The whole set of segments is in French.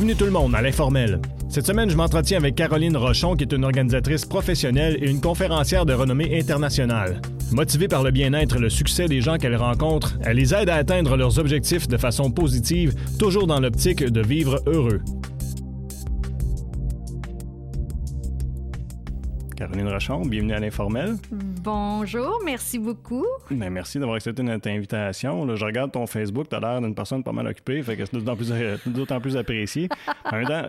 Bienvenue tout le monde à l'informel. Cette semaine, je m'entretiens avec Caroline Rochon, qui est une organisatrice professionnelle et une conférencière de renommée internationale. Motivée par le bien-être et le succès des gens qu'elle rencontre, elle les aide à atteindre leurs objectifs de façon positive, toujours dans l'optique de vivre heureux. Caroline Rochon, bienvenue à l'informel. Bonjour, merci beaucoup. Ben, merci d'avoir accepté notre invitation. Là, je regarde ton Facebook, tu as l'air d'une personne pas mal occupée, fait que c'est d'autant plus, d'autant plus apprécié. en même temps,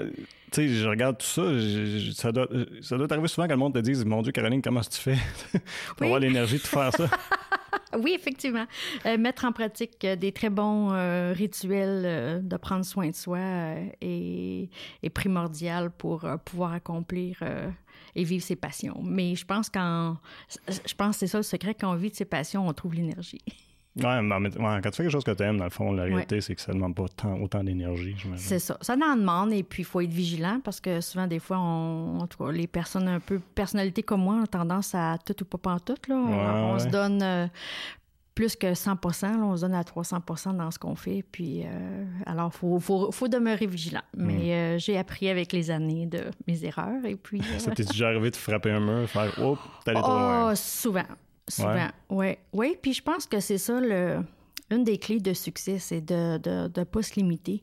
tu sais, je regarde tout ça, je, ça, doit, ça doit arriver souvent que le monde te dise Mon Dieu, Caroline, comment tu fais pour avoir l'énergie de faire ça? oui, effectivement. Euh, mettre en pratique euh, des très bons euh, rituels de prendre soin de soi est, est, primordial pour pouvoir accomplir et vivre ses passions. Mais je pense qu'en, je pense que c'est ça le secret, quand on vit de ses passions, on trouve l'énergie. Ouais, mais, quand tu fais quelque chose que tu aimes, dans le fond, la réalité, c'est que ça ne demande pas tant, autant d'énergie. C'est ça. Ça en demande et puis il faut être vigilant parce que souvent, des fois, on, les personnes un peu personnalités comme moi ont tendance à tout ou pas en tout. Là. on se donne euh, plus que 100% on se donne à 300% dans ce qu'on fait. Puis, euh, alors, il faut, faut, demeurer vigilant. Mais mm. euh, j'ai appris avec les années de mes erreurs. Et puis. Ça t'est déjà arrivé de frapper un mur, faire Oh, t'es allé trop loin? Oh, souvent. Souvent. Oui. Oui. Puis, je pense que c'est ça le. Une des clés de succès, c'est de ne de, pas se limiter,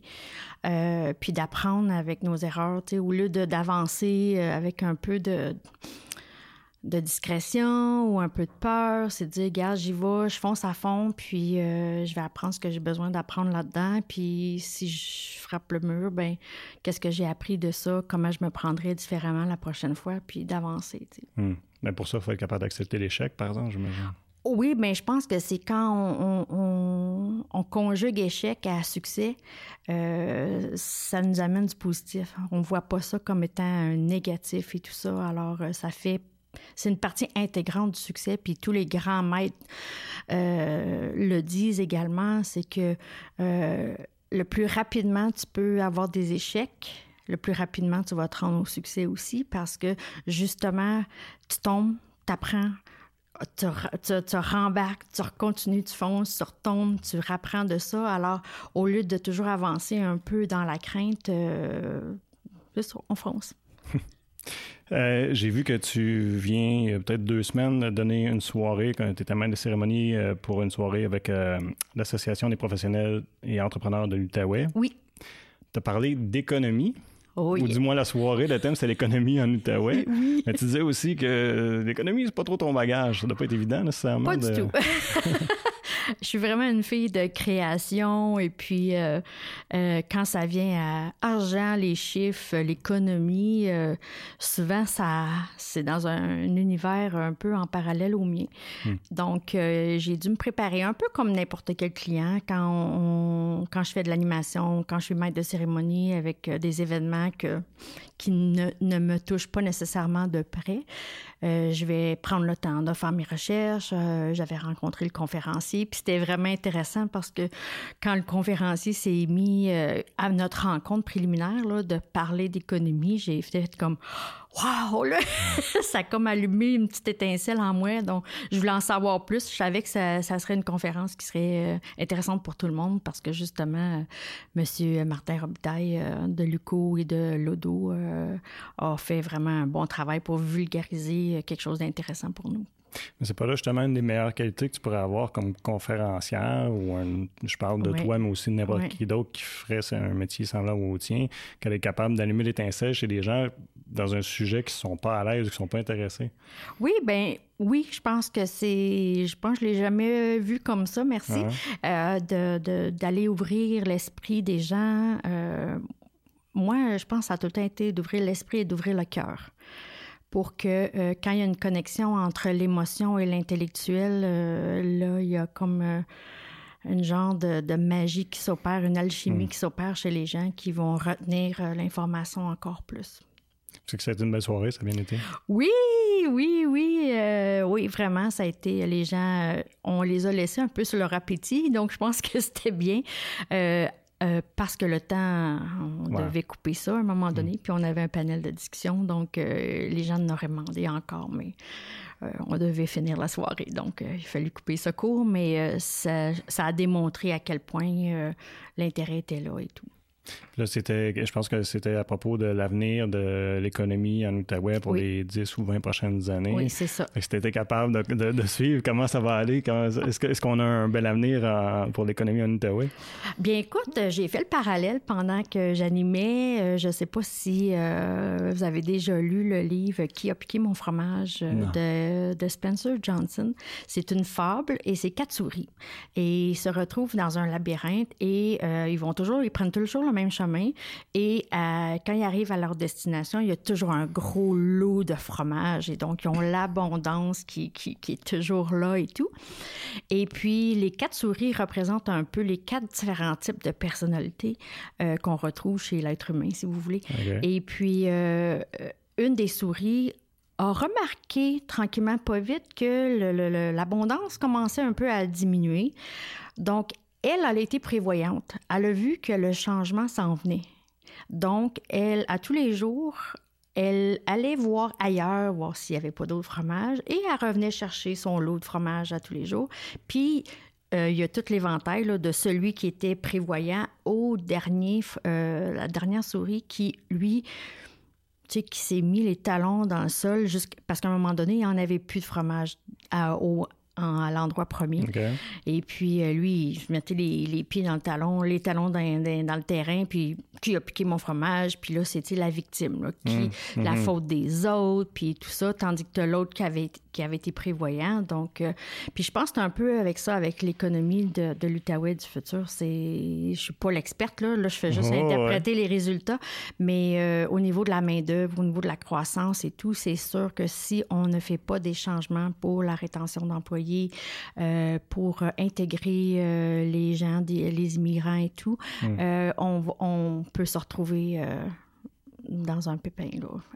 euh, puis d'apprendre avec nos erreurs, au lieu d'avancer avec un peu de, de discrétion ou un peu de peur, c'est de dire, gars, j'y vais, je fonce à fond, puis euh, je vais apprendre ce que j'ai besoin d'apprendre là-dedans. Puis si je frappe le mur, ben qu'est-ce que j'ai appris de ça, comment je me prendrais différemment la prochaine fois, puis d'avancer. Hmm. Mais pour ça, il faut être capable d'accepter l'échec, par exemple, j'imagine. Oui, mais je pense que c'est quand on, conjugue échec à succès, euh, ça nous amène du positif. On voit pas ça comme étant un négatif et tout ça. Alors, euh, ça fait c'est une partie intégrante du succès, puis tous les grands maîtres euh, le disent également, c'est que euh, le plus rapidement tu peux avoir des échecs, le plus rapidement tu vas te rendre au succès aussi, parce que justement, tu tombes, tu apprends, tu, tu, rembarques, tu continues, tu fonces, tu retombes, tu rapprends de ça. Alors, au lieu de toujours avancer un peu dans la crainte, euh, on fonce. Euh, j'ai vu que tu viens, peut-être deux semaines, donner une soirée, quand tu étais maître de cérémonie euh, pour une soirée avec euh, l'Association des professionnels et entrepreneurs de l'Outaouais. Oui. Tu as parlé d'économie. Ou du moins la soirée, le thème c'est l'économie en Outaouais. Oui. Mais tu disais aussi que l'économie, c'est pas trop ton bagage. Ça doit pas être évident nécessairement. Pas du tout. je suis vraiment une fille de création et puis euh, euh, quand ça vient à argent, les chiffres, l'économie, euh, souvent ça c'est dans un, univers un peu en parallèle au mien. Hmm. Donc j'ai dû me préparer un peu comme n'importe quel client quand on, quand je fais de l'animation, quand je suis maître de cérémonie avec des événements que qui ne, me touchent pas nécessairement de près. Euh, je vais prendre le temps de faire mes recherches. Euh, j'avais rencontré le conférencier, puis c'était vraiment intéressant parce que quand le conférencier s'est mis euh, à notre rencontre préliminaire là, de parler d'économie, j'ai fait comme Wow! Là, ça a comme allumé une petite étincelle en moi. Donc, je voulais en savoir plus. Je savais que ça, serait une conférence qui serait intéressante pour tout le monde parce que justement, M. Martin Robitaille de Luco et de Lodo a fait vraiment un bon travail pour vulgariser quelque chose d'intéressant pour nous. Mais c'est pas là justement une des meilleures qualités que tu pourrais avoir comme conférencière ou je parle de toi, mais aussi de n'importe qui d'autre qui ferait un métier semblable au tien, qu'elle est capable d'allumer l'étincelle chez des gens dans un sujet qui sont pas à l'aise ou qui sont pas intéressés. Oui, ben oui, je pense que c'est, je pense que je l'ai jamais vu comme ça, merci, euh, de, d'aller ouvrir l'esprit des gens. Euh, moi, je pense que ça a tout le temps été d'ouvrir l'esprit et d'ouvrir le cœur pour que euh, quand il y a une connexion entre l'émotion et l'intellectuel, là, il y a comme une genre de, magie qui s'opère, une alchimie hmm. qui s'opère chez les gens qui vont retenir l'information encore plus. C'est que ça a été une belle soirée, ça a bien été? Oui, oui, oui, oui, vraiment, ça a été, les gens, on les a laissés un peu sur leur appétit, donc je pense que c'était bien. Euh, parce que le temps, on devait couper ça à un moment donné, mm. puis on avait un panel de discussion, donc euh, les gens n'auraient demandé encore, mais euh, on devait finir la soirée, donc il fallait couper ce cours, mais ça, ça, a démontré à quel point l'intérêt était là et tout. Là, c'était, je pense que c'était à propos de l'avenir de l'économie en Outaouais pour les 10 ou 20 prochaines années. Oui, c'est ça. Est-ce que tu étais capable de, suivre comment ça va aller? est-ce, qu'on a un bel avenir pour l'économie en Outaouais? Bien, écoute, j'ai fait le parallèle pendant que j'animais. Euh, je ne sais pas si euh, vous avez déjà lu le livre Qui a piqué mon fromage euh, de, de, Spencer Johnson. C'est une fable et c'est quatre souris. Et ils se retrouvent dans un labyrinthe et ils vont toujours, ils prennent toujours le même chemin. Et euh, quand ils arrivent à leur destination, il y a toujours un gros lot de fromage. Et donc, ils ont l'abondance qui, qui, est toujours là et tout. Et puis, les quatre souris représentent un peu les quatre différents types de personnalités euh, qu'on retrouve chez l'être humain, si vous voulez. Et puis, euh, une des souris a remarqué tranquillement, pas vite, que l'abondance commençait un peu à diminuer. Donc, elle, elle a été prévoyante. Elle a vu que le changement s'en venait. Donc, elle, à tous les jours, elle allait voir ailleurs, voir s'il n'y avait pas d'autres fromages, et elle revenait chercher son lot de fromage à tous les jours. Puis, euh, il y a tout l'éventail de celui qui était prévoyant au dernier, euh, la dernière souris qui, lui, tu sais, qui s'est mis les talons dans le sol parce qu'à un moment donné, il n'y en avait plus de fromage au, à l'endroit premier. Et puis, euh, lui, je mettais les, pieds dans le talon, les talons dans, le terrain, puis qui a piqué mon fromage, puis là, c'était la victime, qui, mmh. la mmh. faute des autres, puis tout ça, tandis que l'autre qui avait, qui avait été prévoyant. Donc, euh, puis je pense que un peu avec ça, avec l'économie de, de l'Outaouais du futur. C'est, je suis pas l'experte, là, là, je fais juste oh, interpréter les résultats, mais euh, au niveau de la main-d'œuvre, au niveau de la croissance et tout, c'est sûr que si on ne fait pas des changements pour la rétention d'employés, euh, pour euh, intégrer euh, les gens, les immigrants et tout, mm. on, peut se retrouver dans un pépin.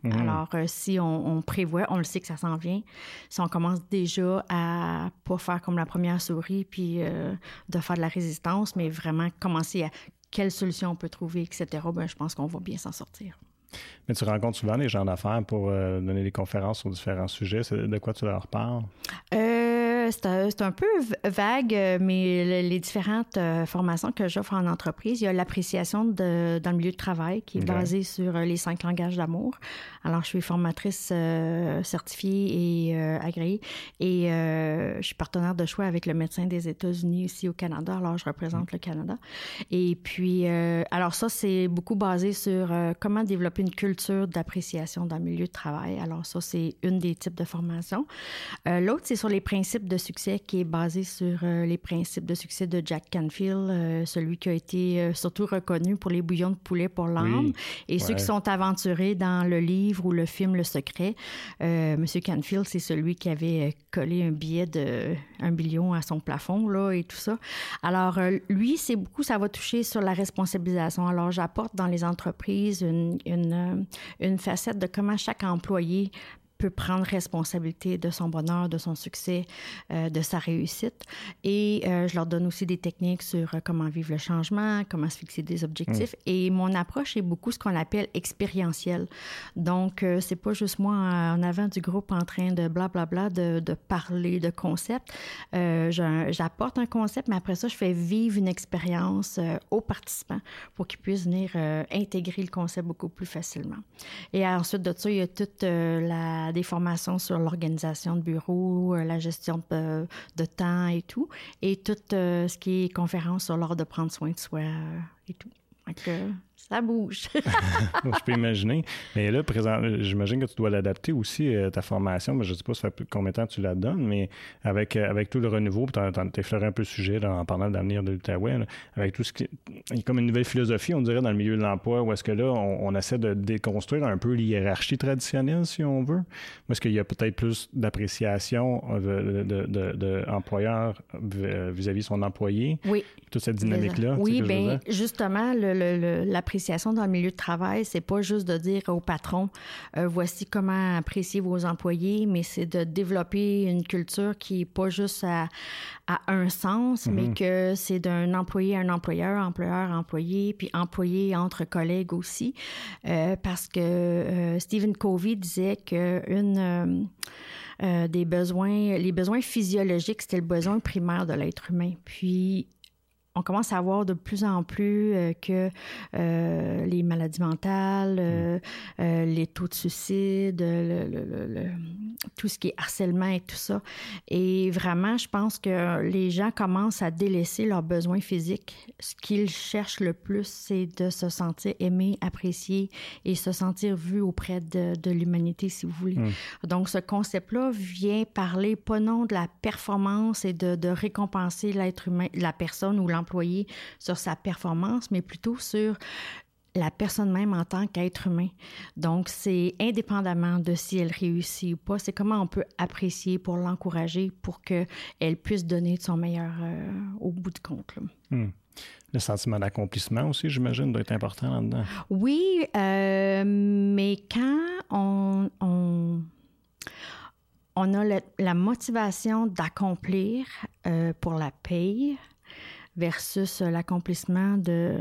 Mm. Alors, si on, prévoit, on le sait que ça s'en vient, si on commence déjà à pas faire comme la première souris, puis de faire de la résistance, mais vraiment commencer à quelle solution on peut trouver, etc., ben, je pense qu'on va bien s'en sortir. Mais tu rencontres souvent des gens d'affaires pour donner des conférences sur différents sujets. De quoi tu leur parles? C'est un, peu vague, euh, mais les différentes euh, formations que j'offre en entreprise, il y a l'appréciation dans le milieu de travail qui est basée sur euh, les cinq langages d'amour. Alors, je suis formatrice certifiée et agréée et je suis partenaire de choix avec le médecin des États-Unis ici au Canada. Alors, je représente le Canada. Et puis, alors ça, c'est beaucoup basé sur comment développer une culture d'appréciation dans le milieu de travail. Alors, ça, c'est une des types de formations. L'autre, c'est sur les principes de succès qui est basé sur euh, les principes de succès de Jack Canfield, euh, celui qui a été euh, surtout reconnu pour les bouillons de poulet pour l'âme. Et ceux qui sont aventurés dans le livre ou le film Le Secret, Monsieur Canfield, c'est celui qui avait collé un billet de un billion à son plafond là et tout ça. Alors lui, c'est beaucoup, ça va toucher sur la responsabilisation. Alors j'apporte dans les entreprises une, une, une facette de comment chaque employé peut prendre responsabilité de son bonheur, de son succès, euh, de sa réussite. Et euh, je leur donne aussi des techniques sur euh, comment vivre le changement, comment se fixer des objectifs. Mm. Et mon approche est beaucoup ce qu'on appelle expérientielle. Donc, c'est pas juste moi en avant du groupe en train de blablabla, de, de parler de concepts. J'apporte un concept, mais après ça, je fais vivre une expérience aux participants pour qu'ils puissent venir intégrer le concept beaucoup plus facilement. Et ensuite de ça, il y a toute la des formations sur l'organisation de bureau, euh, la gestion de, de, temps et tout, et tout euh, ce qui est conférence sur l'art de prendre soin de soi euh, et tout. Ça bouge. je peux imaginer. Mais là, présent, j'imagine que tu dois l'adapter aussi, à ta formation. Mais je ne sais pas ça fait combien de temps tu la donnes, mais avec, avec tout le renouveau, tu as, effleuré un peu le sujet en parlant de l'avenir de l'Outaouais, avec tout ce qui. Il y a comme une nouvelle philosophie, on dirait, dans le milieu de l'emploi, où est-ce que là, on, essaie de déconstruire un peu l'hiérarchie traditionnelle, si on veut. Ou est-ce qu'il y a peut-être plus d'appréciation de, de, de, vis-à-vis son employé? Oui. Toute cette dynamique-là. Oui, bien, justement, l'appréciation dans le milieu de travail, c'est pas juste de dire au patron euh, voici comment apprécier vos employés, mais c'est de développer une culture qui est pas juste à, un sens, mais mm-hmm. que c'est d'un employé à un employeur, employeur, employé, puis employé entre collègues aussi, euh, parce que euh, Stephen Covey disait que une des besoins, les besoins physiologiques, c'était le besoin primaire de l'être humain. Puis on commence à voir de plus en plus euh, que euh, les maladies mentales, euh, mm. les taux de suicide, le, tout ce qui est harcèlement et tout ça. Et vraiment, je pense que les gens commencent à délaisser leurs besoins physiques. Ce qu'ils cherchent le plus, c'est de se sentir aimé, apprécié et se sentir vu auprès de, de l'humanité, si vous voulez. Mm. Donc, ce concept-là vient parler pas non de la performance et de, de récompenser l'être humain, la personne ou l'enfant sur sa performance, mais plutôt sur la personne même en tant qu'être humain. Donc, c'est indépendamment de si elle réussit ou pas, c'est comment on peut apprécier pour l'encourager pour qu'elle puisse donner de son meilleur euh, au bout de compte. Hmm. Le sentiment d'accomplissement aussi, j'imagine, doit être important là-dedans. Oui, euh, mais quand on, on, a la motivation d'accomplir euh, pour la paye, versus l'accomplissement de,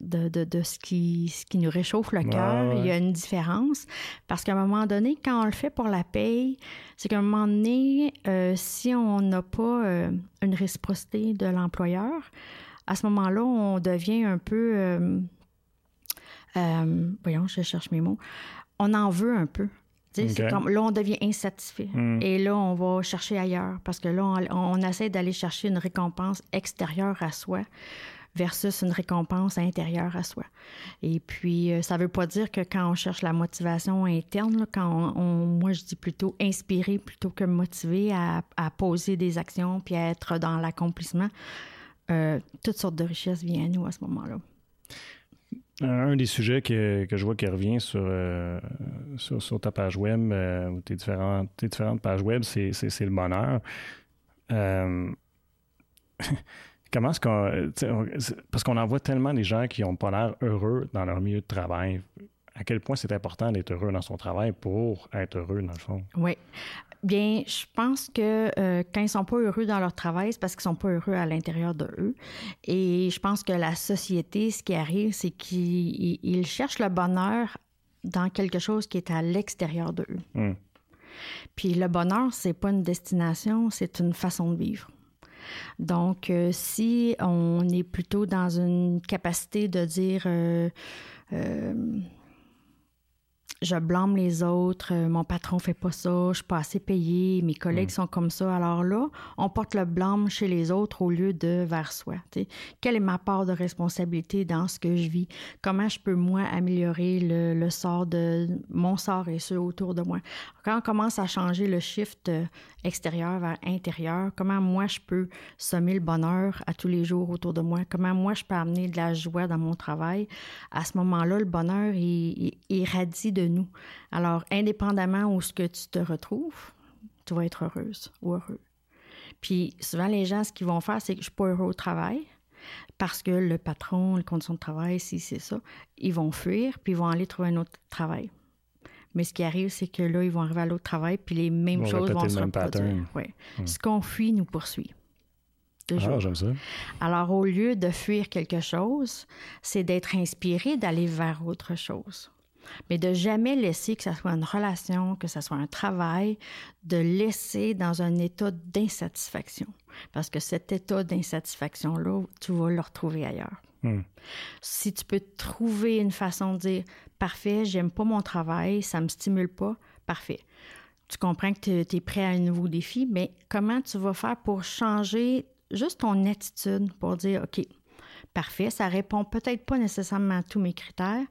de, de, ce, qui, ce qui nous réchauffe le cœur. Il y a une différence parce qu'à un moment donné, quand on le fait pour la paye, c'est qu'à un moment donné, euh, si on n'a pas euh, une réciprocité de l'employeur, à ce moment-là, on devient un peu... Euh, voyons, je cherche mes mots. On en veut un peu là, on devient insatisfait. Hmm. Et là, on va chercher ailleurs parce que là, on, essaie d'aller chercher une récompense extérieure à soi versus une récompense intérieure à soi. Et puis, euh, ça ne veut pas dire que quand on cherche la motivation interne, quand on, moi, je dis plutôt inspirer plutôt que motiver à, poser des actions puis à être dans l'accomplissement, euh, toutes sortes de richesses viennent à nous à ce moment-là. Un des sujets que, je vois qui revient sur, euh, sur, ta page web, euh, ou tes différentes, différentes pages web, c'est, le bonheur. Euh, comment est-ce qu'on. Parce qu'on en voit tellement des gens qui n'ont pas l'air heureux dans leur milieu de travail. À quel point c'est important d'être heureux dans son travail pour être heureux, dans le fond? Oui. Bien, je pense que euh, quand ils sont pas heureux dans leur travail, c'est parce qu'ils sont pas heureux à l'intérieur de eux. Et je pense que la société, ce qui arrive, c'est qu'ils cherchent le bonheur dans quelque chose qui est à l'extérieur de eux. Hmm. Puis le bonheur, c'est pas une destination, c'est une façon de vivre. Donc, euh, si on est plutôt dans une capacité de dire euh, je blâme les autres, euh, mon patron fait pas ça, je suis pas assez payé, mes collègues mm. sont comme ça. Alors là, on porte le blâme chez les autres au lieu de vers soi. Quelle est ma part de responsabilité dans ce que je vis? Comment je peux, moi, améliorer le, sort de mon sort et ceux autour de moi? Quand on commence à changer le shift euh, extérieur vers intérieur, comment moi je peux semer le bonheur à tous les jours autour de moi? Comment moi je peux amener de la joie dans mon travail? À ce moment-là, le bonheur, il, il irradie de nous. Alors, indépendamment où ce que tu te retrouves, tu vas être heureuse ou heureux. Puis souvent, les gens, ce qu'ils vont faire, c'est que je suis pas heureux au travail parce que le patron, les conditions de travail, si c'est ça, ils vont fuir, puis ils vont aller trouver un autre travail. Mais ce qui arrive, c'est que là, ils vont arriver à l'autre travail, puis les mêmes choses vont se reproduire. Ouais. Hmm. Ce qu'on fuit nous poursuit. Ah, j'aime ça. Alors, au lieu de fuir quelque chose, c'est d'être inspiré d'aller vers autre chose mais de jamais laisser que ce soit une relation, que ce soit un travail, de laisser dans un état d'insatisfaction. Parce que cet état d'insatisfaction-là, tu vas le retrouver ailleurs. Hmm. Si tu peux trouver une façon de dire parfait, j'aime pas mon travail, ça me stimule pas, parfait. Tu comprends que tu es prêt à un nouveau défi, mais comment tu vas faire pour changer juste ton attitude pour dire OK, parfait, ça répond peut-être pas nécessairement à tous mes critères,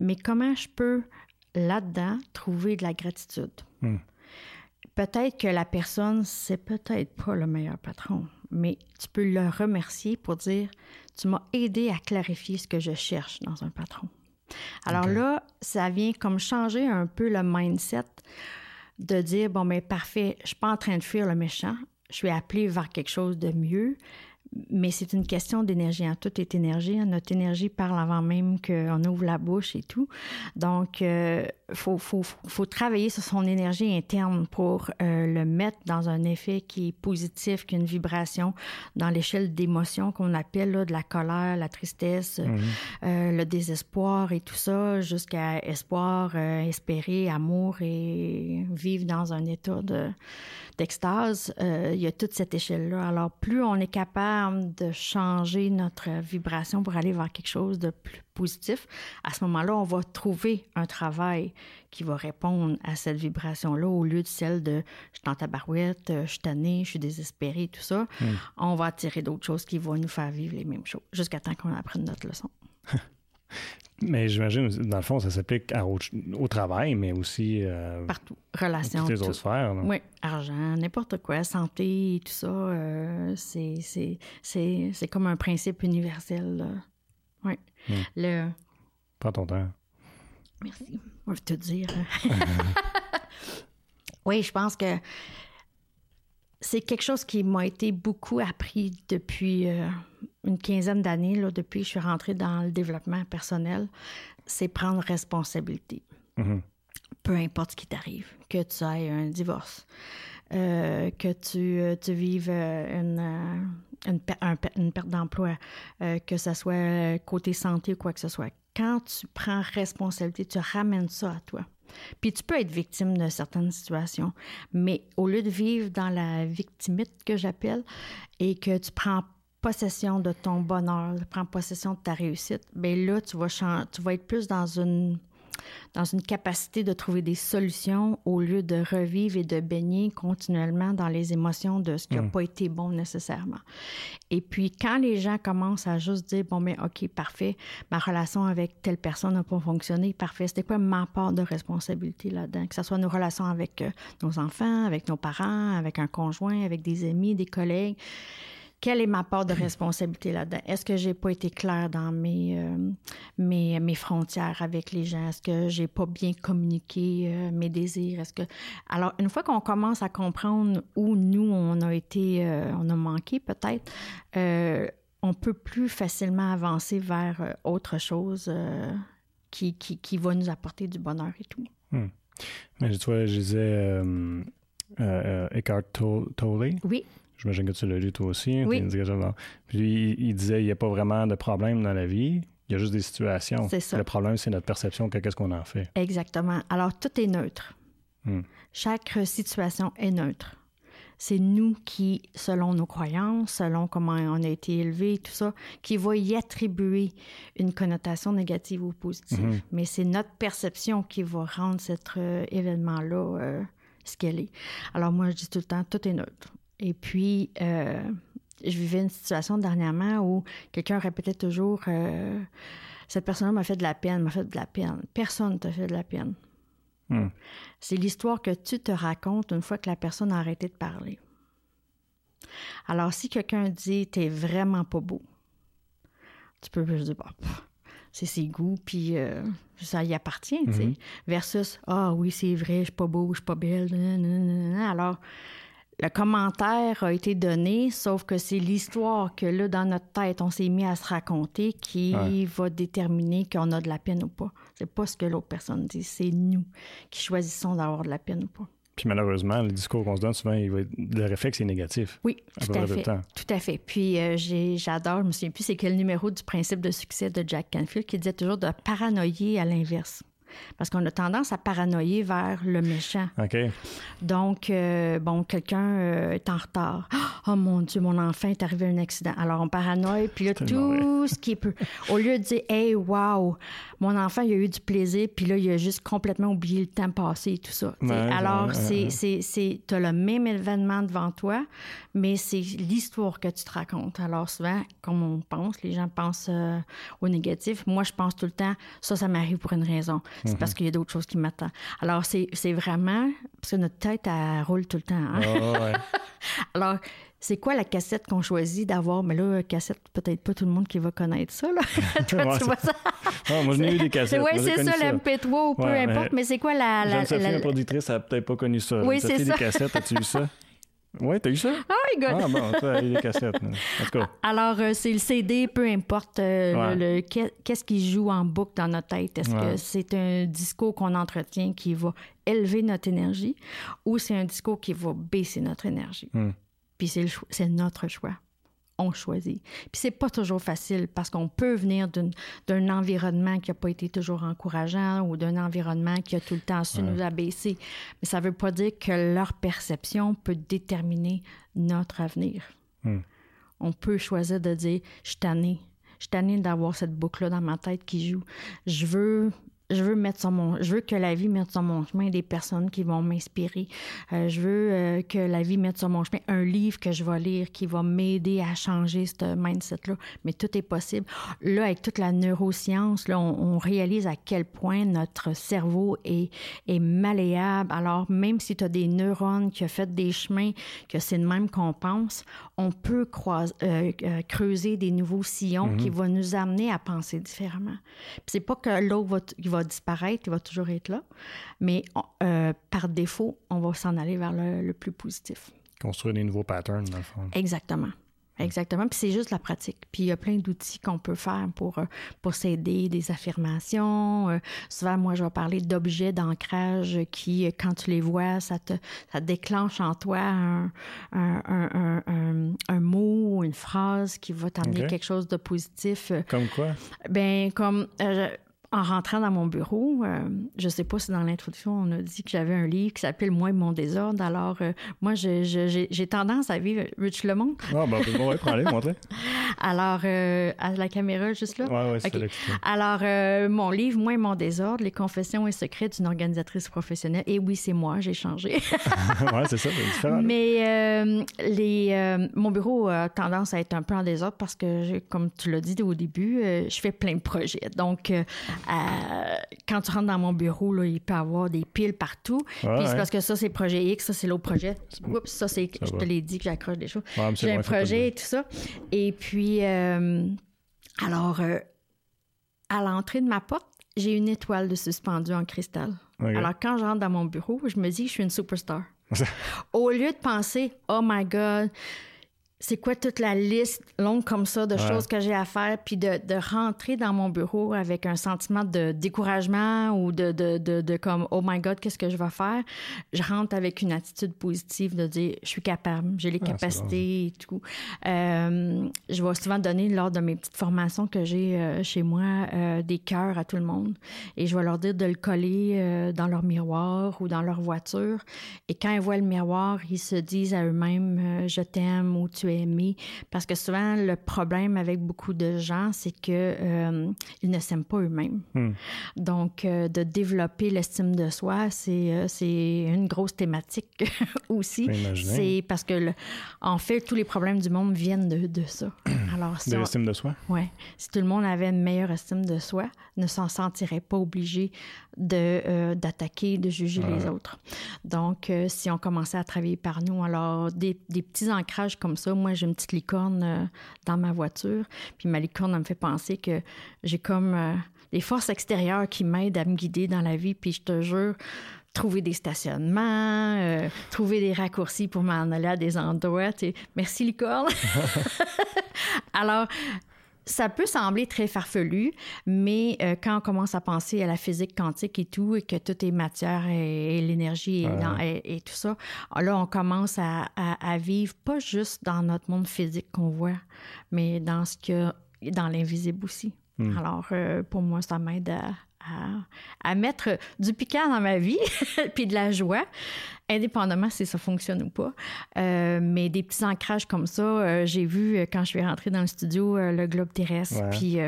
mais comment je peux là-dedans trouver de la gratitude? Hmm. Peut-être que la personne, c'est peut-être pas le meilleur patron, mais tu peux le remercier pour dire Tu m'as aidé à clarifier ce que je cherche dans un patron. Alors là, ça vient comme changer un peu le mindset de dire Bon, mais parfait, je suis pas en train de fuir le méchant, je suis appelé vers quelque chose de mieux, mais c'est une question d'énergie. Hein. Tout est énergie. Hein. Notre énergie parle avant même qu'on ouvre la bouche et tout. Donc, euh, faut, faut, faut, travailler sur son énergie interne pour euh, le mettre dans un effet qui est positif, qui a une vibration dans l'échelle d'émotions qu'on appelle là, de la colère, la tristesse, mhm. euh, le désespoir et tout ça, jusqu'à espoir, espérer, amour et vivre dans un état de d'extase. il y a toute cette échelle-là. Alors, plus on est capable capable de changer notre vibration pour aller vers quelque chose de plus positif, à ce moment-là, on va trouver un travail qui va répondre à cette vibration-là au lieu de celle de je suis dans ta barouette, je suis tannée, je suis désespérée, tout ça. Hmm. On va attirer d'autres choses qui vont nous faire vivre les mêmes choses jusqu'à temps qu'on apprenne notre leçon. Mais j'imagine, dans le fond, ça s'applique au, travail, mais aussi. Euh, Partout. Relations. Toutes les autres sphères. Oui, argent, n'importe quoi, santé, tout ça. Euh, c'est comme un principe universel. Oui. Hmm. Le... Prends ton temps. Merci. On va te dire. oui, je pense que c'est quelque chose qui m'a été beaucoup appris depuis euh, une quinzaine d'années, depuis que je suis rentrée dans le développement personnel, c'est prendre responsabilité. Mm-hmm. Peu importe ce qui t'arrive, que tu aies un divorce, euh, que tu, euh, tu vives une, une, une perte d'emploi, que ce soit côté santé ou quoi que ce soit. Quand tu prends responsabilité, tu ramènes ça à toi. Puis tu peux être victime de certaines situations, mais au lieu de vivre dans la victimite que j'appelle et que tu prends possession de ton bonheur, tu prends possession de ta réussite, bien là, tu vas, tu vas être plus dans une dans une capacité de trouver des solutions au lieu de revivre et de baigner continuellement dans les émotions de ce qui n'a mm. pas été bon nécessairement. Et puis, quand les gens commencent à juste dire, bon, mais OK, parfait, ma relation avec telle personne n'a pas fonctionné, parfait, c'était quoi ma part de responsabilité là-dedans? Que ce soit nos relations avec euh, nos enfants, avec nos parents, avec un conjoint, avec des amis, des collègues quelle est ma part de responsabilité là-dedans? Est-ce que j'ai pas été claire dans mes, euh, mes, mes, frontières avec les gens? Est-ce que j'ai pas bien communiqué euh, mes désirs? Est-ce que... Alors, une fois qu'on commence à comprendre où nous, on a été, euh, on a manqué peut-être, on peut plus facilement avancer vers autre chose qui, qui, qui, va nous apporter du bonheur et tout. Hmm. Mais tu vois, je disais Eckhart Tolle. Oui. J'imagine que tu l'as lu toi aussi. Oui. Puis il, disait il n'y a pas vraiment de problème dans la vie. Il y a juste des situations. C'est ça. Le problème, c'est notre perception de qu'est-ce qu'on en fait. Exactement. Alors, tout est neutre. Hmm. Chaque situation est neutre. C'est nous qui, selon nos croyances, selon comment on a été élevé, tout ça, qui va y attribuer une connotation négative ou positive. Hmm. Mais c'est notre perception qui va rendre cet euh, événement-là euh, ce qu'elle est. Alors moi, je dis tout le temps, tout est neutre. Et puis, euh, je vivais une situation dernièrement où quelqu'un répétait toujours euh, Cette personne m'a fait de la peine, m'a fait de la peine. Personne t'a fait de la peine. Hmm. C'est l'histoire que tu te racontes une fois que la personne a arrêté de parler. Alors, si quelqu'un dit T'es vraiment pas beau, tu peux juste dire bah, c'est ses goûts, puis euh, ça y appartient, tu sais. Mm-hmm. Versus Ah oui, c'est vrai, je suis pas beau, je suis pas belle. Alors, le commentaire a été donné, sauf que c'est l'histoire que là, dans notre tête, on s'est mis à se raconter qui va déterminer qu'on a de la peine ou pas. C'est pas ce que l'autre personne dit, c'est nous qui choisissons d'avoir de la peine ou pas. Puis malheureusement, le discours qu'on se donne, souvent, il va le réflexe est négatif. Oui, tout à fait. Tout à fait. Puis euh, j'adore, je me souviens plus c'est quel numéro du principe de succès de Jack Canfield qui disait toujours de paranoïer à l'inverse parce qu'on a tendance à paranoïer vers le méchant. OK. Donc, euh, bon, quelqu'un euh, est en retard. Oh mon Dieu, mon enfant est arrivé à un accident. Alors, on paranoïe, puis là, tout ce qui peut. Au lieu de dire, hey, wow, mon enfant, il a eu du plaisir, puis là, il a juste complètement oublié le temps passé et tout ça. alors, c'est, c'est, tu as le même événement devant toi, mais c'est l'histoire que tu te racontes. Alors, souvent, comme on pense, les gens pensent euh, au négatif. Moi, je pense tout le temps, ça, ça m'arrive pour une raison. C'est parce mhm. qu'il y a d'autres choses qui m'attendent. Alors, c'est, vraiment, parce que notre tête, elle roule tout le temps. Hein. Ah, Alors, c'est quoi la cassette qu'on choisit d'avoir? Mais là, cassette, peut-être pas tout le monde qui va connaître ça. Là. Toi, tu vois ça? Ah, moi, j'ai eu des cassettes. Oui, c'est ça, l'MP3 ou peu importe, mais, c'est quoi la. la, la, la, la productrice, elle n'a peut-être pas connu ça. Oui, c'est ça. des cassettes, as-tu eu ça? Oui, t'as eu ça? Ah, good. Ah, bon, cassettes. En tout cas. Alors, euh, c'est le CD, peu importe euh, le, qu'est-ce qui joue en boucle dans notre tête? Est-ce que c'est un discours qu'on entretient qui va élever notre énergie ou c'est un discours qui va baisser notre énergie? Hmm. Puis c'est notre choix on choisit. Puis c'est pas toujours facile parce qu'on peut venir d'un environnement qui n'a pas été toujours encourageant ou d'un environnement qui a tout le temps su nous abaisser. Mais ça veut pas dire que leur perception peut déterminer notre avenir. Hmm. On peut choisir de dire, je suis tannée. Je suis tannée d'avoir cette boucle-là dans ma tête qui joue. Je veux je veux mettre sur mon, je veux que la vie mette sur mon chemin des personnes qui vont m'inspirer. Euh, je veux euh, que la vie mette sur mon chemin un livre que je vais lire qui va m'aider à changer ce mindset-là. Mais tout est possible. Là, avec toute la neuroscience, là, on, réalise à quel point notre cerveau est, est malléable. Alors, même si tu as des neurones qui ont fait des chemins, que c'est le même qu'on pense, on peut euh, creuser des nouveaux sillons qui mm-hmm. vont nous amener à penser différemment. c'est pas que l'autre va, va disparaître, il va toujours être là. Mais euh, par défaut, on va s'en aller vers le, plus positif. Construire des nouveaux patterns, dans le fond. Exactement. Exactement. Puis c'est juste la pratique. Puis il y a plein d'outils qu'on peut faire pour, euh, pour s'aider, des affirmations. Euh, souvent, moi, je vais parler d'objets d'ancrage qui, quand tu les vois, ça te ça déclenche en toi un, un, un, un, mot, une phrase qui va t'amener quelque chose de positif. Comme quoi? Ben, comme en rentrant dans mon bureau, euh, je sais pas si dans l'introduction on a dit que j'avais un livre qui s'appelle Moi et mon désordre. Alors, euh, moi, j'ai tendance à vivre. Veux-tu le montre? Ah, ben, ouais, prends-le, montre Alors, euh, à la caméra, juste là? Oui, oui, c'est okay. Alors, mon livre Moi et mon désordre, Les confessions et secrets d'une organisatrice professionnelle. Et oui, c'est moi, j'ai changé. oui, c'est ça, c'est différent. Mais les, mon bureau a tendance à être un peu en désordre parce que, comme tu l'as dit au début, je fais plein de projets. Donc, euh, quand tu rentres dans mon bureau, là, il peut y avoir des piles partout. Puis c'est parce que ça, c'est projet X, ça, c'est l'autre projet. Oups, ça, c'est. je te l'ai dit que j'accroche des choses. J'ai un projet et tout ça. Et puis, euh, alors, euh, à l'entrée de ma porte, j'ai une étoile de suspendu en cristal. Alors, quand je rentre dans mon bureau, je me dis que je suis une superstar. Au lieu de penser, oh my God, c'est quoi toute la liste longue comme ça de choses que j'ai à faire, puis de, de, rentrer dans mon bureau avec un sentiment de découragement ou de, de, de, comme oh my god qu'est-ce que je vais faire, je rentre avec une attitude positive de dire je suis capable, j'ai les ah, capacités et tout. Euh, je vais souvent donner lors de mes petites formations que j'ai euh, chez moi euh, des cœurs à tout le monde et je vais leur dire de le coller dans leur miroir ou dans leur voiture. Et quand ils voient le miroir ils se disent à eux-mêmes je t'aime ou tu aimer. Parce que souvent, le problème avec beaucoup de gens, c'est que euh, ils ne s'aiment pas eux-mêmes. Hmm. Donc, euh, de développer l'estime de soi, c'est euh, une grosse thématique aussi. C'est parce que, en fait, tous les problèmes du monde viennent de, de ça. Alors, de l'estime de soi? Oui. Si tout le monde avait une meilleure estime de soi, ne s'en sentirait pas obligé de d'attaquer, de juger les autres. Donc, si on commençait à travailler par nous, alors des, des petits ancrages comme ça, moi, j'ai une petite licorne euh, dans ma voiture. Puis ma licorne, elle me fait penser que j'ai comme euh, des forces extérieures qui m'aident à me guider dans la vie. Puis je te jure, trouver des stationnements, euh, trouver des raccourcis pour m'en aller à des endroits. Merci, licorne. Alors, ça peut sembler très farfelu, mais euh, quand on commence à penser à la physique quantique et tout, et que tout est matière et, l'énergie et, tout ça, là, on commence à, vivre pas juste dans notre monde physique qu'on voit, mais dans ce que dans l'invisible aussi. Hmm. Alors, euh, pour moi, ça m'aide à, à, mettre du piquant dans ma vie, puis de la joie, indépendamment si ça fonctionne ou pas. Euh, mais des petits ancrages comme ça, euh, j'ai vu euh, quand je suis rentrée dans le studio le globe terrestre, puis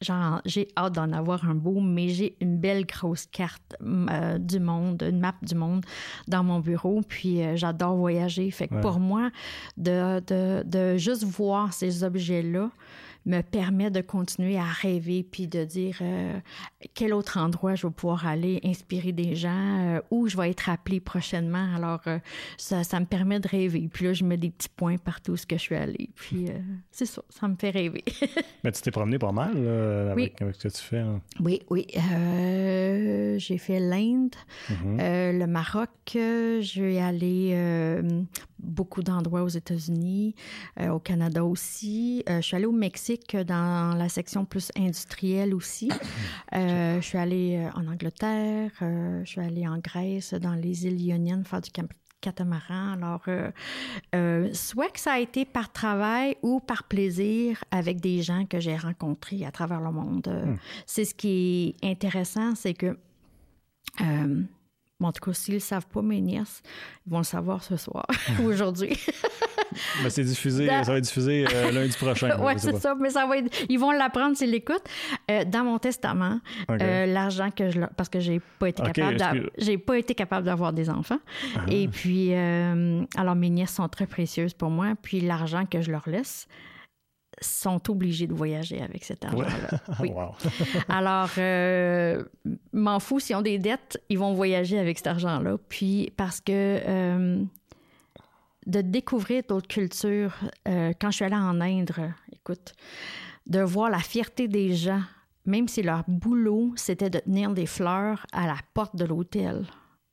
j'ai hâte d'en avoir un beau, mais j'ai une belle grosse carte du monde, une map du monde dans mon bureau, puis j'adore voyager. Fait que pour moi, de, de, de juste voir ces objets-là, me permet de continuer à rêver puis de dire euh, quel autre endroit je vais pouvoir aller inspirer des gens, euh, où je vais être appelée prochainement. Alors, euh, ça, ça, me permet de rêver. Puis là, je mets des petits points partout où je suis allée. Puis c'est ça, ça me fait rêver. Mais tu t'es promené pas mal avec, ce que tu fais. Hein? Oui, oui. j'ai fait l'Inde, mm-hmm. le Maroc. je vais aller beaucoup d'endroits aux États-Unis, au Canada aussi. je suis allée au Mexique dans la section plus industrielle aussi. Euh, je suis allée euh, en Angleterre, euh, je suis allée en Grèce, dans les îles Ioniennes, faire du catamaran. Alors, soit que ça a été par travail ou par plaisir avec des gens que j'ai rencontrés à travers le monde. Hmm. C'est ce qui est intéressant, c'est que en tout cas, s'ils ne le savent pas, mes nièces, ils vont le savoir ce soir ou aujourd'hui. ben, c'est diffusé, ça va être diffusé euh, lundi prochain. oui, c'est ça, mais ça va être, ils vont l'apprendre s'ils l'écoutent. Euh, dans mon testament, euh, l'argent que je parce que j'ai pas été capable j'ai pas été capable d'avoir des enfants. Ah. Et puis alors mes nièces sont très précieuses pour moi, puis l'argent que je leur laisse, sont obligés de voyager avec cet argent-là. Oui. Alors, euh, m'en fous, s'ils ont des dettes, ils vont voyager avec cet argent-là. Puis, parce que euh, de découvrir d'autres cultures, euh, quand je suis allée en Inde, écoute, de voir la fierté des gens, même si leur boulot, c'était de tenir des fleurs à la porte de l'hôtel,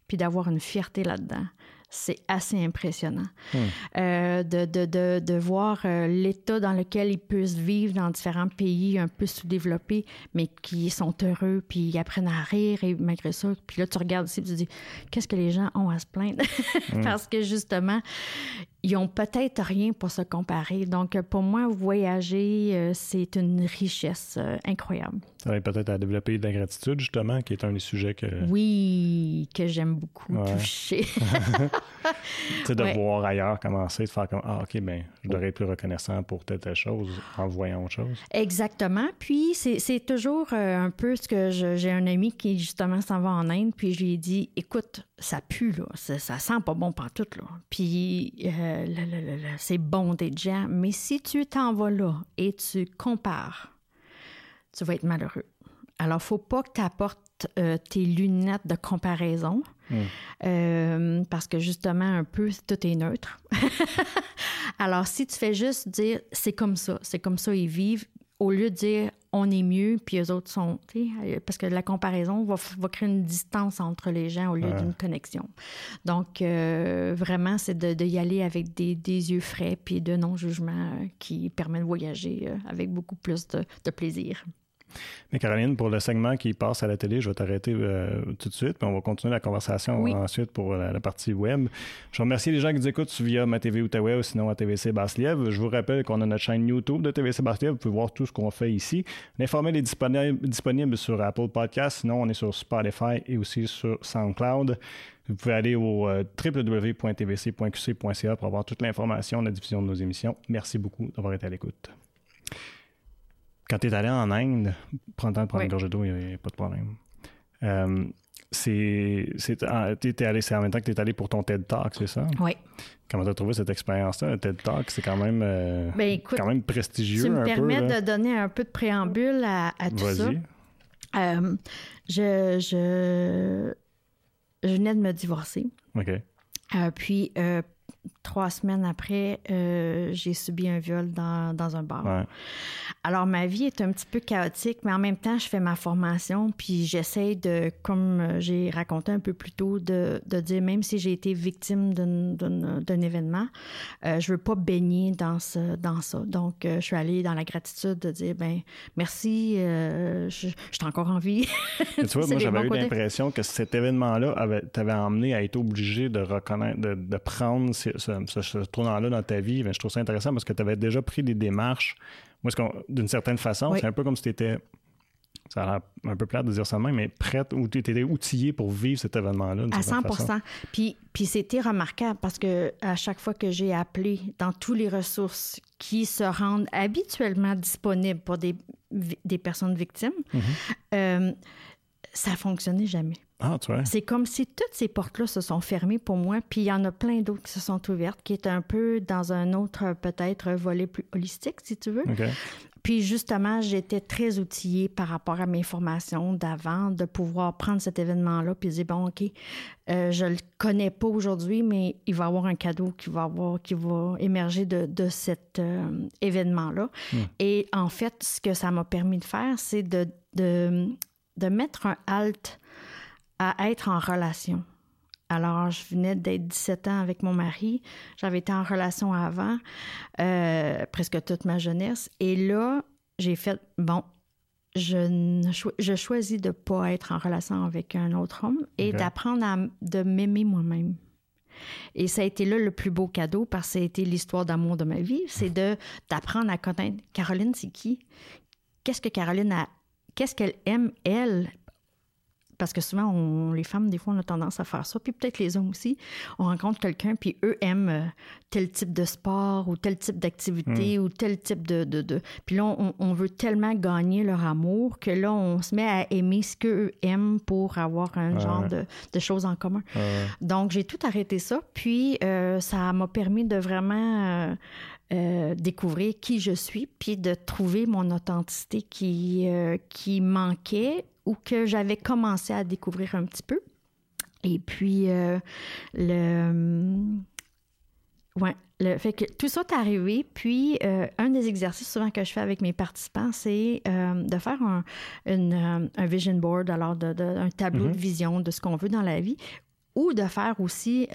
puis d'avoir une fierté là-dedans c'est assez impressionnant. Hmm. Euh, de, de, de, de, voir euh, l'état dans lequel ils peuvent vivre dans différents pays un peu sous-développés, mais qui sont heureux, puis ils apprennent à rire, et malgré ça, puis là, tu regardes ici, tu te dis, qu'est-ce que les gens ont à se plaindre? Hmm. Parce que justement, ils ont peut-être rien pour se comparer. Donc, pour moi, voyager, euh, c'est une richesse incroyable. Ça va peut-être à développer de la gratitude, justement, qui est un des sujets que... Oui, que j'aime beaucoup toucher. tu de voir ailleurs commencer, de faire comme Ah, OK, bien, je devrais être plus reconnaissant pour telle, telle chose en voyant autre chose. Exactement. Puis, c'est toujours euh, un peu ce que j'ai un ami qui, justement, s'en va en Inde, puis je lui ai dit Écoute, ça pue, là. Ça, sent pas bon tout là. Puis, euh, c'est bon d'être gens, mais si tu t'en vas là et tu compares, tu vas être malheureux. Alors, faut pas que tu apportes euh, tes lunettes de comparaison hmm. euh, parce que justement, un peu, tout est neutre. Alors, si tu fais juste dire c'est comme ça, c'est comme ça ils vivent, au lieu de dire on est mieux, puis eux autres sont. Euh, parce que la comparaison va, créer une distance entre les gens au lieu d'une connexion. Donc, vraiment, c'est de, y aller avec des, yeux frais puis de non-jugement qui permet de voyager avec beaucoup plus de plaisir. Mais Caroline, pour le segment qui passe à la télé, je vais t'arrêter euh, tout de suite, puis on va continuer la conversation ensuite pour la, partie web. Je remercie les gens qui nous écoutent via ma TV Outaouais ou sinon à TVC Basse-Lièvre. Je vous rappelle qu'on a notre chaîne YouTube de TVC Basse-Lièvre. Vous pouvez voir tout ce qu'on fait ici. L'informel est disponible, disponible sur Apple Podcast. Sinon, on est sur Spotify et aussi sur SoundCloud. Vous pouvez aller au euh, www.tvc.qc.ca pour avoir toute l'information de la diffusion de nos émissions. Merci beaucoup d'avoir été à l'écoute. Quand tu es allé en Inde, prends le temps de prendre une gorgée d'eau, il n'y a, pas de problème. Euh, c'est c'est en même temps que tu es allé pour ton TED Talk, c'est ça? Oui. Comment tu as trouvé cette expérience-là? Un TED Talk, c'est quand même, euh, ben, quand même prestigieux. Tu me permets de donner un peu de préambule à, tout ça. Euh, je, je, je venais de me divorcer. OK. Euh, puis, euh, trois semaines après, euh, j'ai subi un viol dans, dans un bar. Alors, ma vie est un petit peu chaotique, mais en même temps, je fais ma formation, puis j'essaie de, comme j'ai raconté un peu plus tôt, de, de dire, même si j'ai été victime d'un événement, euh, je veux pas baigner dans, ce, dans ça. Donc, euh, je suis allée dans la gratitude de dire, ben merci, je, je suis encore en vie. tu vois, moi, j'avais eu l'impression que cet événement-là t'avait emmené à être obligé de reconnaître, de, de prendre ce, ce, tournant-là dans ta vie, ben, je trouve ça intéressant parce que tu avais déjà pris des démarches. Moi, d'une certaine façon, c'est un peu comme si tu étais ça a l'air un peu plate de dire ça de même, mais prête ou tu étais outillé pour vivre cet événement-là. À 100 Puis, puis c'était remarquable parce que à chaque fois que j'ai appelé dans toutes les ressources qui se rendent habituellement disponibles pour des, des personnes victimes, mm-hmm. euh, ça ne fonctionnait jamais. Ah, tu vois. C'est comme si toutes ces portes-là se sont fermées pour moi, puis il y en a plein d'autres qui se sont ouvertes, qui est un peu dans un autre, peut-être, volet plus holistique, si tu veux. Puis justement, j'étais très outillée par rapport à mes formations d'avant, de pouvoir prendre cet événement-là, puis dire, bon, OK, euh, je le connais pas aujourd'hui, mais il va y avoir un cadeau qui va, avoir, qui va émerger de, de cet euh, événement-là. Hmm. Et en fait, ce que ça m'a permis de faire, c'est de, de, de mettre un halt à être en relation. Alors, je venais d'être 17 ans avec mon mari. J'avais été en relation avant, euh, presque toute ma jeunesse. Et là, j'ai fait, bon, je, je choisis de ne pas être en relation avec un autre homme et d'apprendre à de m'aimer moi-même. Et ça a été là le plus beau cadeau parce que ça a été l'histoire d'amour de ma vie. C'est de d'apprendre à connaître Caroline, c'est qui? Qu'est-ce que Caroline a? Qu'est-ce qu'elle aime, elle, parce que souvent, on, les femmes, des fois, on a tendance à faire ça, puis peut-être les hommes aussi. On rencontre quelqu'un, puis eux aiment euh, tel type de sport ou tel type d'activité hmm. ou tel type de... de, Puis là, on, veut tellement gagner leur amour que là, on se met à aimer ce qu'eux aiment pour avoir un genre de, de, choses en commun. Donc, j'ai tout arrêté ça, puis euh, ça m'a permis de vraiment... Euh, découvrir qui je suis, puis de trouver mon authenticité qui, qui manquait ou que j'avais commencé à découvrir un petit peu. Et puis, euh, le. Ouais, le fait que tout ça est arrivé. Puis, euh, un des exercices souvent que je fais avec mes participants, c'est euh, de faire un, un, vision board, alors de, un tableau de mm-hmm. vision de ce qu'on veut dans la vie, ou de faire aussi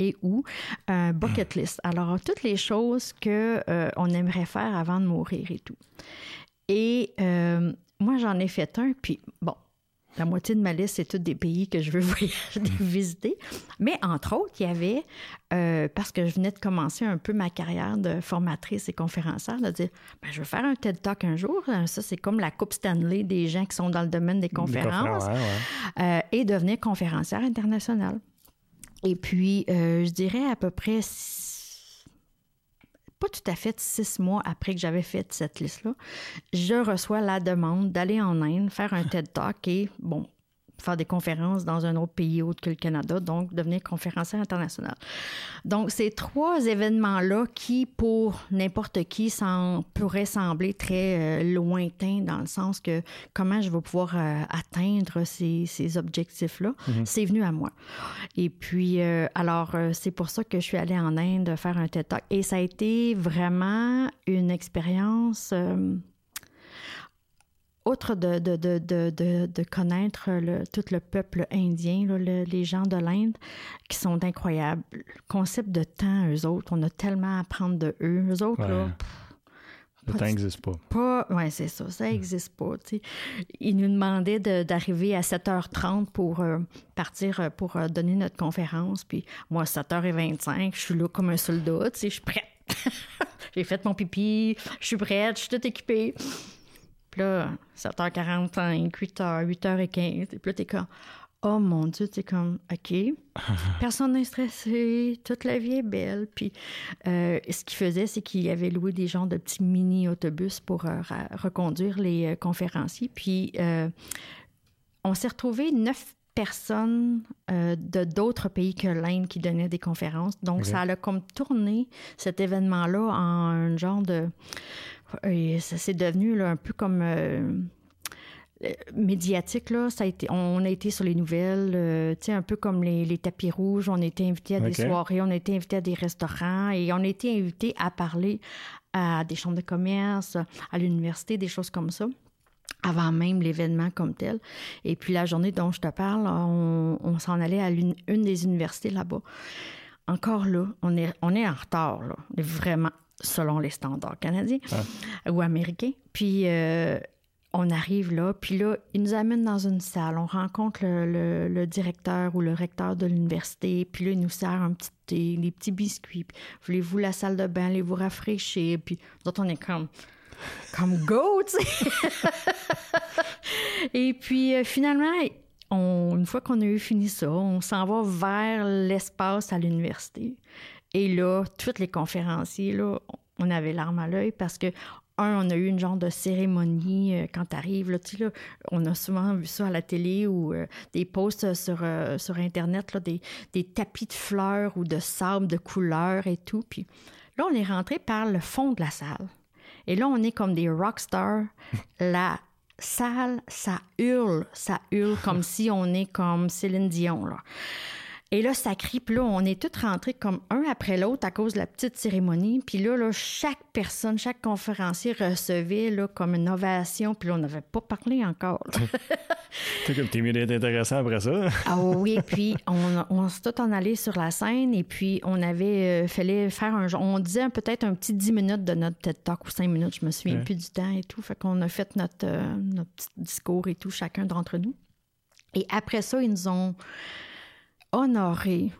et ou un bucket list. Alors, toutes les choses que on aimerait faire avant de mourir et tout. Et moi, j'en ai fait un, puis bon, la moitié de ma liste, c'est tous des pays que je veux visiter. Mais entre autres, il y avait, euh, parce que je venais de commencer un peu ma carrière de formatrice et conférencière, de dire, ben, je veux faire un TED Talk un jour. Euh, ça, c'est comme la Coupe Stanley des gens qui sont dans le domaine des conférences. Euh, et devenir conférencière internationale. Et puis, je dirais à peu près pas tout à fait six mois après que j'avais fait cette liste-là, je reçois la demande d'aller en Inde, faire un TED Talk et, bon, faire des conférences dans un autre pays autre que le Canada, donc devenir conférencière internationale. Donc, ces trois événements-là qui, pour n'importe qui, pourraient sembler très euh, lointains dans le sens que comment je vais pouvoir euh, atteindre ces, objectifs-là, mm-hmm. c'est venu à moi. Et puis, euh, alors, c'est pour ça que je suis allée en Inde faire un TED Talk. Et ça a été vraiment une expérience outre de, de, de, de connaître le, tout le peuple indien, les gens de l'Inde, qui sont incroyables. Le concept de temps, eux autres, on a tellement à apprendre de eux. Eux autres, là. le temps n'existe pas. pas oui, c'est ça, ça n'existe pas. Ils nous demandaient d'arriver à 7h30 pour euh, partir euh, pour euh, donner notre conférence. Puis moi, 7h25, je suis là comme un soldat, je suis prête. J'ai fait mon pipi, je suis prête, je suis toute équipée. Puis là, 7h45, 8h, 8h15. Et puis là, t'es comme, oh mon Dieu, t'es comme, OK. Personne n'est stressé, toute la vie est belle. Puis euh, ce qu'il faisait, c'est qu'il avait loué des genres de petits mini-autobus pour euh, reconduire les euh, conférenciers. Puis on s'est retrouvé neuf personnes de d'autres pays que l'Inde qui donnaient des conférences. Donc, ça a comme tourné cet événement-là en un genre de et ça s'est devenu un peu comme euh, euh, médiatique là. Ça a été on a été sur les nouvelles euh, tu sais un peu comme les, tapis rouges. On a été invité à des soirées on a été invité à des restaurants et on a été invité à parler à des chambres de commerce à l'université des choses comme ça avant même l'événement comme tel et puis la journée dont je te parle on, s'en allait à une, des universités là-bas encore là, on est, on est en retard, là. Vraiment selon les standards canadiens ou américains. Puis euh, on arrive là, puis là, ils nous amènent dans une salle. On rencontre le, directeur ou le recteur de l'université, puis là, il nous sert un petit thé, des petits biscuits. Voulez-vous la salle de bain, allez-vous rafraîchir? Puis nous autres, on est comme comme go, tu sais. Et puis euh, finalement, une fois qu'on a eu fini ça, on s'en va vers l'espace à l'université. Et là, tous les conférenciers, là, on avait l'arme à l'œil parce que, un, on a eu une genre de cérémonie euh, quand tu arrives. Là, là, on a souvent vu ça à la télé ou euh, des posts sur, sur Internet, là, des, des, tapis de fleurs ou de sable de couleur et tout. Puis là, on est rentré par le fond de la salle. Et là, on est comme des rock stars. la salle, ça hurle, ça hurle comme si on est comme Céline Dion. Là. Et là, ça crie. Puis là, on est tous rentrés comme un après l'autre à cause de la petite cérémonie. Puis là, là chaque personne, chaque conférencier recevait là, comme une ovation. Puis là, on n'avait pas parlé encore. T'es mieux d'être intéressant après ça. ah oui, puis on, on s'est tout en allé sur la scène et puis on avait, euh, fallait faire un On disait peut-être un petit 10 minutes de notre TED Talk ou 5 minutes, je me souviens plus du temps et tout. Fait qu'on a fait notre, euh, notre petit discours et tout, chacun d'entre nous. Et après ça, ils nous ont honoré.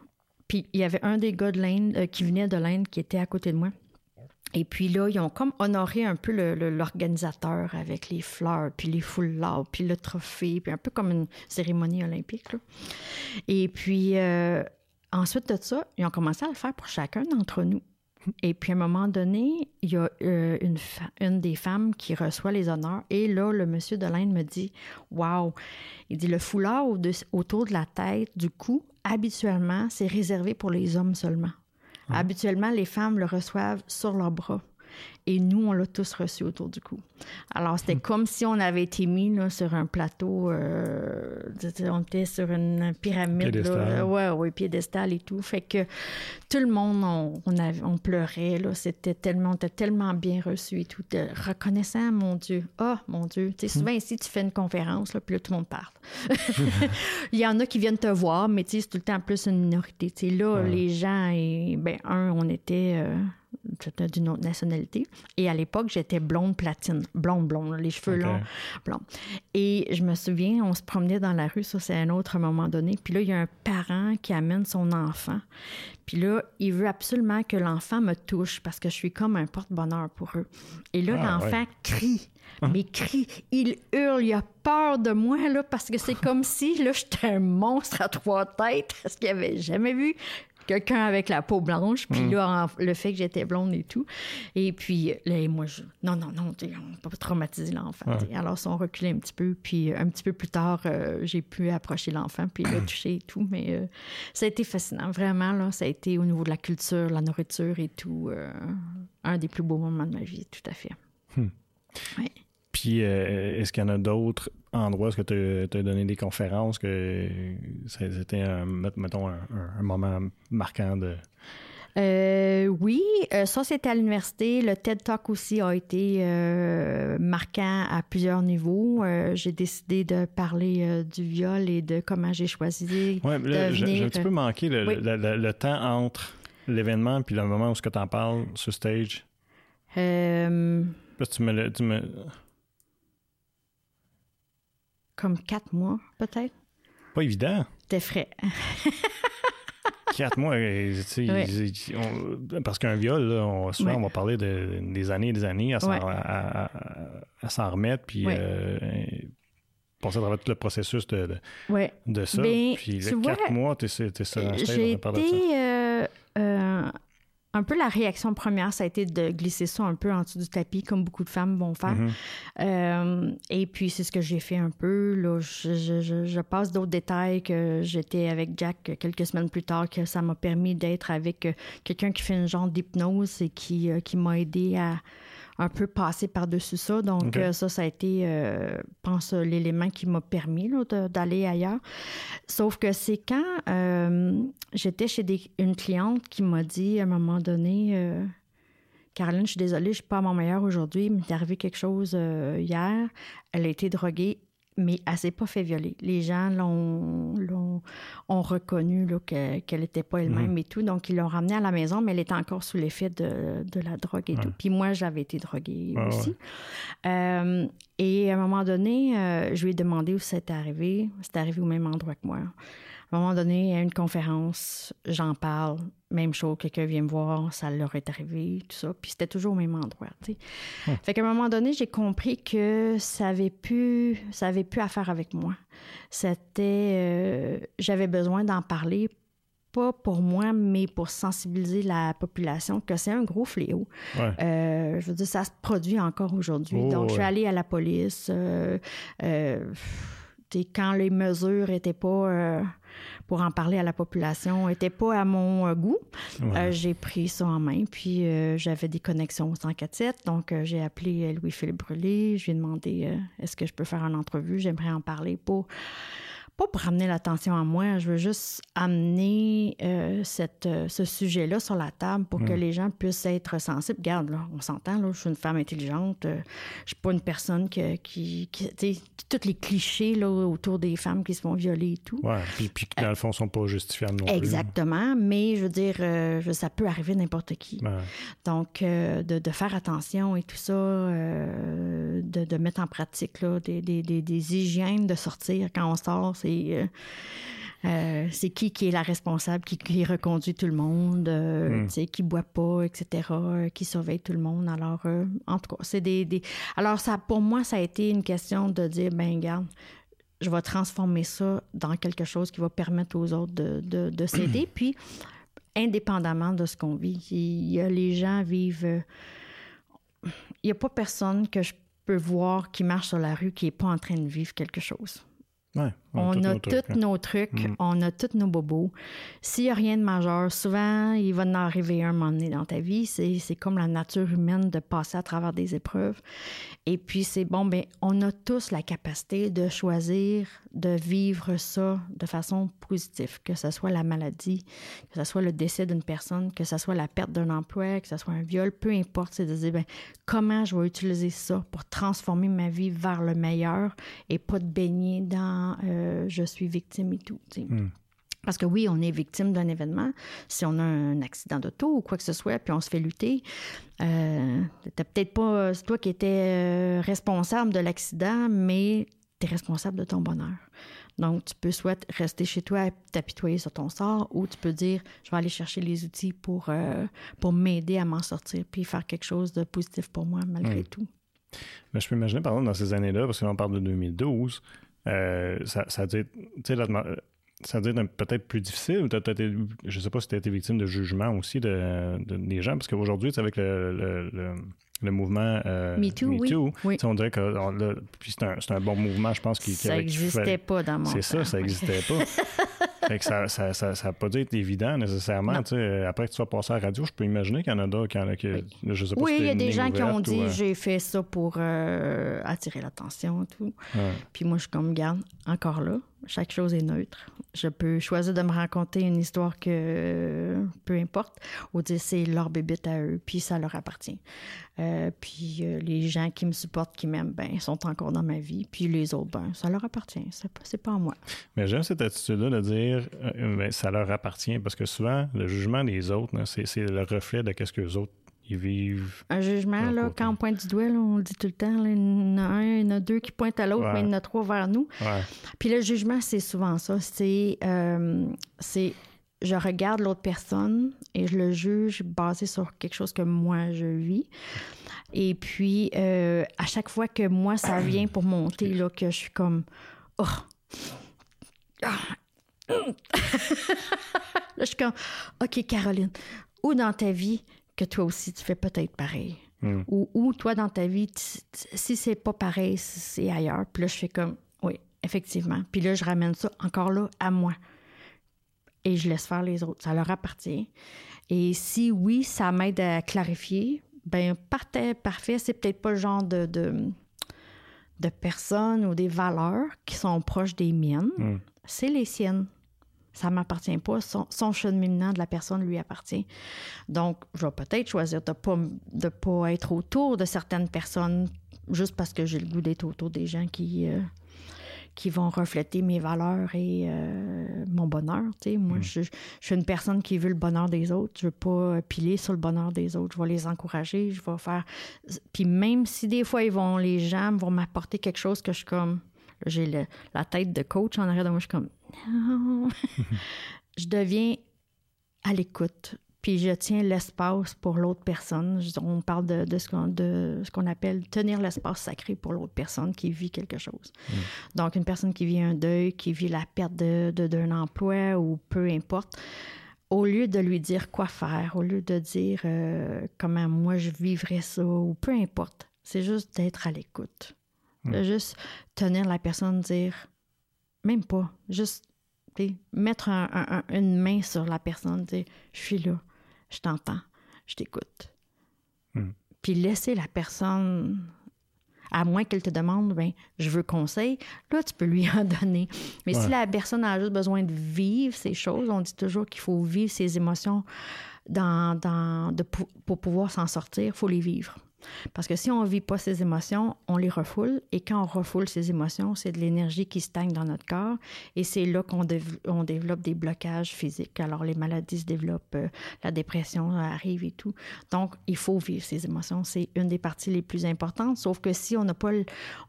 Puis il y avait un des gars de l'Inde euh, qui venait de l'Inde qui était à côté de moi. Et puis là, ils ont comme honoré un peu l'organisateur avec les fleurs, puis les foulards, puis le trophée, puis un peu comme une cérémonie olympique. Et puis, euh, ensuite de ça, ils ont commencé à le faire pour chacun d'entre nous. Et puis, à un moment donné, il y a euh, une, une, des femmes qui reçoit les honneurs. Et là, le monsieur de l'Inde me dit Waouh Il dit le foulard autour de la tête, du cou, habituellement, c'est réservé pour les hommes seulement. Habituellement, les femmes le reçoivent sur leurs bras. Et nous, on l'a tous reçu autour du cou. Alors, c'était hmm. comme si on avait été mis sur un plateau, euh, on était sur une pyramide. Piédestal. ouais, oui, piédestal et tout. Fait que tout le monde, on, on, pleurait. Là, c'était tellement, on était tellement bien reçu et tout. reconnaissant, mon Dieu. Ah, oh, mon Dieu. Sais, souvent hmm. ici, tu fais une conférence, là, puis là, tout le monde part. Il y en a qui viennent te voir, mais c'est tout le temps plus une minorité. Là, les gens, et, ben, un, on était... Euh, d'une autre nationalité. Et à l'époque, j'étais blonde platine. Blonde, blonde, les cheveux longs, blonde. Et je me souviens, on se promenait dans la rue, ça c'est un autre moment donné. Puis là, il y a un parent qui amène son enfant. Puis là, il veut absolument que l'enfant me touche parce que je suis comme un porte-bonheur pour eux. Et là, ah, l'enfant crie. Hein? Mais crie, il hurle, il a peur de moi, là, parce que c'est comme si, là, j'étais un monstre à trois têtes, ce qu'il avait jamais vu quelqu'un avec la peau blanche, puis mm. là, le fait que j'étais blonde et tout. Et puis, là, moi, je, non, non, non, on ne peut pas traumatiser l'enfant. Alors, ils sont reculés un petit peu, puis euh, un petit peu plus tard, euh, j'ai pu approcher l'enfant, puis le toucher et tout. Mais euh, ça a été fascinant, vraiment, là, ça a été au niveau de la culture, la nourriture et tout, un des plus beaux moments de ma vie, tout à fait. Hmm. Puis, est-ce qu'il y en a d'autres endroits? Est-ce que tu as, donné des conférences que c'était, un, mettons, un, moment marquant de. Euh, oui, euh, ça c'était à l'université. Le TED Talk aussi a été euh, marquant à plusieurs niveaux. j'ai décidé de parler du viol et de comment j'ai choisi ouais, de J'ai un petit peu manqué le, temps entre l'événement puis le moment où tu en parles sur stage. Parce que tu me, tu me comme quatre mois, peut-être. Pas évident. C'était frais. quatre mois, tu sais, parce qu'un viol, là, on, souvent, on va parler de, des années et des années à s'en remettre, puis euh, passer à travers tout le processus de, de, de ça. Puis les quatre mois, tu es, sur un stage, J'ai été euh, euh, un peu la réaction première, ça a été de glisser ça un peu en dessous du tapis, comme beaucoup de femmes vont faire. Mm-hmm. Euh, et puis, c'est ce que j'ai fait un peu. Là, je, passe d'autres détails que j'étais avec Jack quelques semaines plus tard, que ça m'a permis d'être avec quelqu'un qui fait une genre d'hypnose et qui, euh, qui m'a aidé à un peu passer par-dessus ça. Donc, euh, ça, ça a été, euh, je pense, l'élément qui m'a permis d'aller ailleurs. Sauf que c'est quand euh, j'étais chez une cliente qui m'a dit à un moment donné, Caroline, je suis désolée, je suis pas à mon meilleur aujourd'hui, il m'est arrivé quelque chose hier. Elle a été droguée mais elle s'est pas fait violer. Les gens l'ont, ont reconnu qu'elle n'était pas elle-même mhm. et tout. Donc, ils l'ont ramenée à la maison, mais elle était encore sous l'effet de, la drogue et tout. Puis moi, j'avais été droguée aussi. Euh, et à un moment donné, euh, je lui ai demandé où c'était arrivé. C'est arrivé au même endroit que moi. À un moment donné, à une conférence, j'en parle, même chose, quelqu'un vient me voir, ça leur est arrivé, tout ça. Puis c'était toujours au même endroit, tu sais. Fait qu'à un moment donné, j'ai compris que ça avait plus, ça avait plus à faire avec moi. C'était, euh, j'avais besoin d'en parler pas pour moi, mais pour sensibiliser la population que c'est un gros fléau. Euh, je veux dire, ça se produit encore aujourd'hui. Oh, Donc, je suis allée à la police. Euh, quand les mesures n'étaient pas pour en parler à la population n'était pas à mon euh, goût. Euh, j'ai pris ça en main, puis euh, j'avais des connexions au 147, donc j'ai appelé Louis-Philippe Brûlé, je lui ai demandé est-ce que je peux faire une entrevue, j'aimerais en parler pour pas pour ramener l'attention à moi, je veux juste amener euh, cette, euh, ce sujet-là sur la table pour que mm. les gens puissent être sensibles. Regarde, là, on s'entend, là, je suis une femme intelligente, euh, je suis pas une personne qui, qui, tu sais, tous les clichés là, autour des femmes qui se font violer et tout. Oui, puis, puis qui, dans le fond, sont pas justifiables non plus. Exactement, mais je veux dire, ça peut arriver n'importe qui. Donc, de, de, faire attention et tout ça, de, de, mettre en pratique là, des, des, des, des hygiènes de sortir quand on sort, c'est. Euh, Euh, c'est qui qui est la responsable, qui, qui reconduit tout le monde, euh, Hmm. tu sais, qui boit pas, etc., euh, qui surveille tout le monde. Alors, euh, en tout cas, c'est des, des- Alors, ça, pour moi, ça a été une question de dire, ben, regarde, je vais transformer ça dans quelque chose qui va permettre aux autres de, de, de s'aider. Puis, indépendamment de ce qu'on vit, il y a les gens vivent. Il n'y a pas personne que je peux voir qui marche sur la rue qui n'est pas en train de vivre quelque chose. Ouais, On a tous hein. nos trucs, Mm. on a tous nos bobos. S'il n'y a rien de majeur, souvent, il va en arriver un moment donné dans ta vie. C'est c'est comme la nature humaine de passer à travers des épreuves. Et puis, c'est bon, ben, on a tous la capacité de choisir de vivre ça de façon positive, que ce soit la maladie, que ce soit le décès d'une personne, que ce soit la perte d'un emploi, que ce soit un viol, peu importe, c'est de dire, ben, comment je vais utiliser ça pour transformer ma vie vers le meilleur et pas de baigner dans euh, je suis victime et tout. tu sais. Mm. Parce que oui, on est victime d'un événement. Si on a un accident d'auto ou quoi que ce soit, puis on se fait lutter, euh, t'as peut-être pas. C'est toi qui étais euh, responsable de l'accident, mais tu es responsable de ton bonheur. Donc, tu peux soit rester chez toi et t'apitoyer sur ton sort, ou tu peux dire je vais aller chercher les outils pour, euh, pour m'aider à m'en sortir, puis faire quelque chose de positif pour moi, malgré Mm. tout. Mais je peux imaginer, par exemple, dans ces années-là, parce que là, on parle de 2012, euh, ça, ça a dû être, ça être peut-être plus difficile, peut-être, été- je sais pas si tu as été victime de jugement aussi de, de- des gens, parce qu'aujourd'hui, avec le, le, le- le mouvement euh, Me Too, oui. On dirait que là, puis c'est un, c'est un bon mouvement, je pense, qui, Ça n'existait pas dans mon C'est ça, ça n'existait pas. fait que ça ça, ça, ça a pas dû être évident nécessairement. Après que tu sois passé à la radio, je peux imaginer qu'il y en a d'autres qui. Je sais pas Oui, si il y a des gens qui ont dit ou, euh, j'ai fait ça pour euh, attirer l'attention et tout. ouais. Puis moi, je suis comme, garde, encore là, chaque chose est neutre. Je peux choisir de me raconter une histoire que peu importe, ou dire c'est leur bébite à eux, puis ça leur appartient. Euh, puis euh, les gens qui me supportent, qui m'aiment, ben, sont encore dans ma vie. Puis les autres, ben, ça leur appartient. C'est pas, c'est pas à moi. Mais j'aime cette attitude-là de dire euh, ben, ça leur appartient parce que souvent, le jugement des autres, c'est, c'est le reflet de ce que les autres ils vivent. Un jugement, là, côté. quand on pointe du doigt, là, on le dit tout le temps, là, il y en a un, il y en a deux qui pointent à l'autre, Ouais. mais il y en a trois vers nous. Ouais. Puis le jugement, c'est souvent ça. C'est, euh, c'est je regarde l'autre personne et je le juge basé sur quelque chose que moi je vis. Et puis, euh, à chaque fois que moi, ça vient pour monter, là, que je suis comme. Oh! Ah! là, je suis comme. OK, Caroline, où dans ta vie que toi aussi tu fais peut-être pareil? Mm. Ou, ou toi, dans ta vie, tu- tu- si c'est pas pareil, si c'est ailleurs. Puis là, je fais comme, oui, effectivement. Puis là, je ramène ça encore là à moi. Et je laisse faire les autres. Ça leur appartient. Et si oui, ça m'aide à clarifier, ben parfait, parfait. C'est peut-être pas le genre de, de, de personnes ou des valeurs qui sont proches des miennes. Mm. C'est les siennes. Ça m'appartient pas. Son, son cheminement de la personne lui appartient. Donc, je vais peut-être choisir de pas, de pas être autour de certaines personnes juste parce que j'ai le goût d'être autour des gens qui, euh, qui vont refléter mes valeurs et euh, mon bonheur. Moi, je, je suis une personne qui veut le bonheur des autres. Je veux pas piler sur le bonheur des autres. Je vais les encourager. Je vais faire. Puis même si des fois, ils vont, les gens vont m'apporter quelque chose que je suis comme. J'ai la tête de coach en arrière de moi. Je suis comme. Non. je deviens à l'écoute. Puis je tiens l'espace pour l'autre personne. On parle de, de ce qu'on de appelle tenir l'espace sacré pour l'autre personne qui vit quelque chose. Donc, une personne qui vit un deuil, qui vit la perte de- de- d'un emploi ou peu importe, au lieu de lui dire quoi faire, au lieu de dire euh, comment moi je vivrais ça ou peu importe, c'est juste d'être à l'écoute. De juste tenir la personne, dire même pas, juste mettre un- un- un- une main sur la personne, dire je suis là, je t'entends, je t'écoute. Mm. Puis laisser la personne, à moins qu'elle te demande, ben, je veux conseil, là, tu peux lui en donner. Mais si la personne a juste besoin de vivre ces choses, on dit toujours qu'il faut vivre ses émotions dans, dans, de, pou- pour pouvoir s'en sortir, il faut les vivre. Parce que si on ne vit pas ces émotions, on les refoule. Et quand on refoule ces émotions, c'est de l'énergie qui stagne dans notre corps. Et c'est là qu'on on développe des blocages physiques. Alors, les maladies se développent, euh, la dépression arrive et tout. Donc, il faut vivre ces émotions. C'est une des parties les plus importantes. Sauf que si on n'a pas,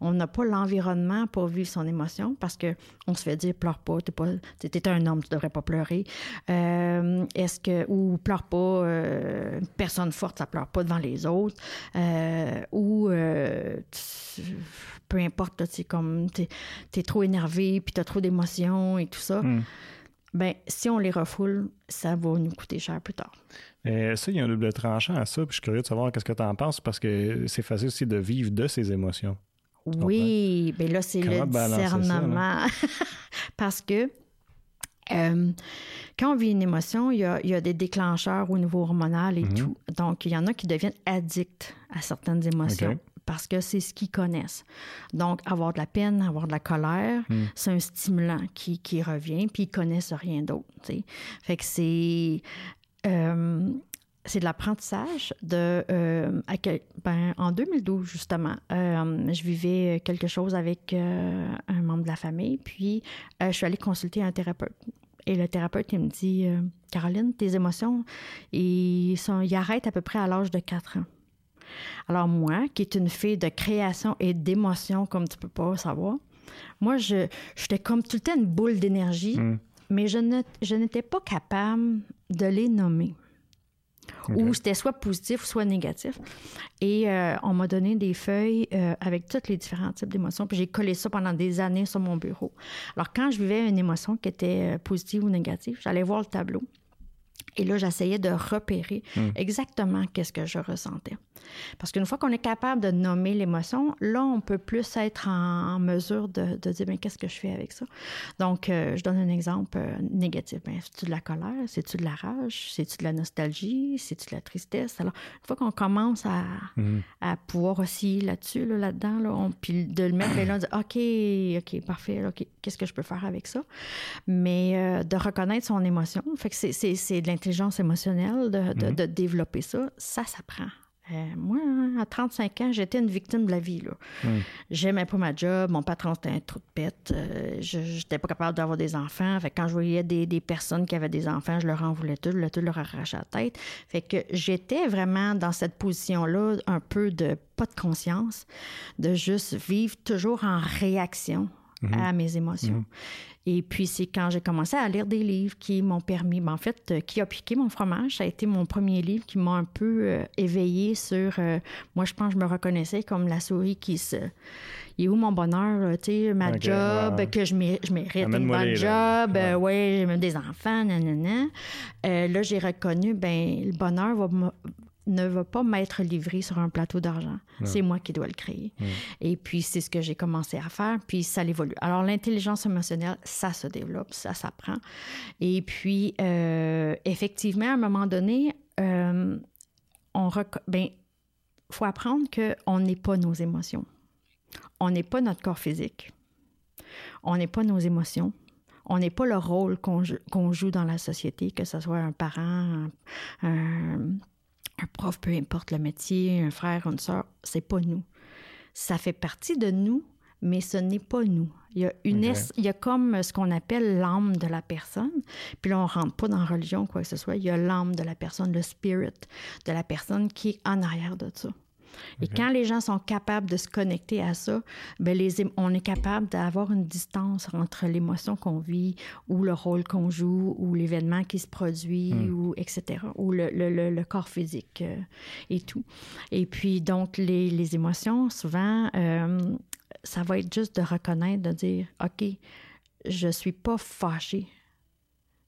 on n'a l'environnement pour vivre son émotion, parce que on se fait dire, pleure pas, t'es pas, un homme, tu devrais pas pleurer. Euh, est-ce que, ou pleure pas, euh, personne forte, ça pleure pas devant les autres. Euh, ou euh, peu importe, c'est comme tu es, trop énervé, puis tu as trop d'émotions et tout ça. Hmm. Ben, si on les refoule, ça va nous coûter cher plus tard. Et ça, il y a un double tranchant à ça, puis je suis curieux de savoir qu'est-ce que tu en penses, parce que c'est facile aussi de vivre de ces émotions. Oui, mais ben là, c'est le discernement. parce que euh, quand on vit une émotion, il y a, des déclencheurs au niveau hormonal et mhm. tout. Donc, il y en a qui deviennent addicts à certaines émotions. Parce que c'est ce qu'ils connaissent. Donc, avoir de la peine, avoir de la colère, mhm. c'est un stimulant qui, revient, puis ils connaissent rien d'autre. Fait que c'est. Euh, c'est de l'apprentissage de euh, ben, en 2012 justement je vivais quelque chose avec un membre de la famille puis je suis allée consulter un thérapeute et le thérapeute, il me dit euh, Caroline, tes émotions, ils, sont, ils arrêtent à peu près à l'âge de 4 ans. Alors, moi, qui est une fille de création et d'émotion, comme tu peux pas savoir, moi, je, j'étais comme tout le temps une boule d'énergie, mm. mais je, ne, je n'étais pas capable de les nommer. Ou c'était soit positif, soit négatif. Et euh, on m'a donné des feuilles euh, avec tous les différents types d'émotions. Puis j'ai collé ça pendant des années sur mon bureau. Alors, quand je vivais une émotion qui était euh, positive ou négative, j'allais voir le tableau. Et là, j'essayais de repérer hmm. exactement qu'est-ce que je ressentais. Parce qu'une fois qu'on est capable de nommer l'émotion, là, on peut plus être en, mesure de, dire, mais qu'est-ce que je fais avec ça? Donc, euh, je donne un exemple euh, négatif. Ben, c'est-tu de la colère? C'est-tu de la rage? C'est-tu de la nostalgie? C'est-tu de la tristesse? Alors, une fois qu'on commence à, hmm. à pouvoir aussi là-dessus, là, dedans là, puis de le mettre là, on dit, OK, OK, parfait, OK, qu'est-ce que je peux faire avec ça? Mais euh, de reconnaître son émotion, fait que c'est de l'intelligence émotionnelle, de, mhm. développer ça, ça s'apprend. Euh, moi, à 35 ans, j'étais une victime de la vie. Là. J'aimais pas ma job, mon patron c'était un trou de pète, euh, je n'étais pas capable d'avoir des enfants. Fait quand je voyais des, personnes qui avaient des enfants, je leur en voulais tout, le tout leur arrachait la tête. Fait que j'étais vraiment dans cette position-là, un peu de pas de conscience, de juste vivre toujours en réaction mhm. à mes émotions. Et puis, c'est quand j'ai commencé à lire des livres qui m'ont permis, ben, en fait, euh, qui a piqué mon fromage. Ça a été mon premier livre qui m'a un peu euh, éveillé sur. Euh, moi, je pense que je me reconnaissais comme la souris qui se. Il est où mon bonheur, tu sais, ma job, que je, mérite, je mérite une bonne job, ouais. ouais j'ai même des enfants, nanana. là, j'ai reconnu, ben le bonheur va, ne va pas m'être livré sur un plateau d'argent. C'est moi qui dois le créer. Et puis, c'est ce que j'ai commencé à faire, puis ça l'évolue. Alors, l'intelligence émotionnelle, ça se développe, ça s'apprend. Et puis, euh, effectivement, à un moment donné, euh, on ben, faut apprendre qu'on n'est pas nos émotions. On n'est pas notre corps physique. On n'est pas nos émotions on n'est pas le rôle qu'on joue dans la société, que ce soit un parent, un, un prof, peu importe le métier, un frère, une soeur, c'est pas nous. Ça fait partie de nous, mais ce n'est pas nous. Il y a, une il y a comme ce qu'on appelle l'âme de la personne. Puis là, on rentre pas dans la religion, quoi que ce soit. Il y a l'âme de la personne, le spirit de la personne qui est en arrière de ça. Et quand les gens sont capables de se connecter à ça, ben les, on est capable d'avoir une distance entre l'émotion qu'on vit ou le rôle qu'on joue ou l'événement qui se produit hmm. ou etc. ou le, le, le, corps physique euh, et tout. Et puis donc les, les émotions, souvent, euh, ça va être juste de reconnaître, de dire, OK, je suis pas fâchée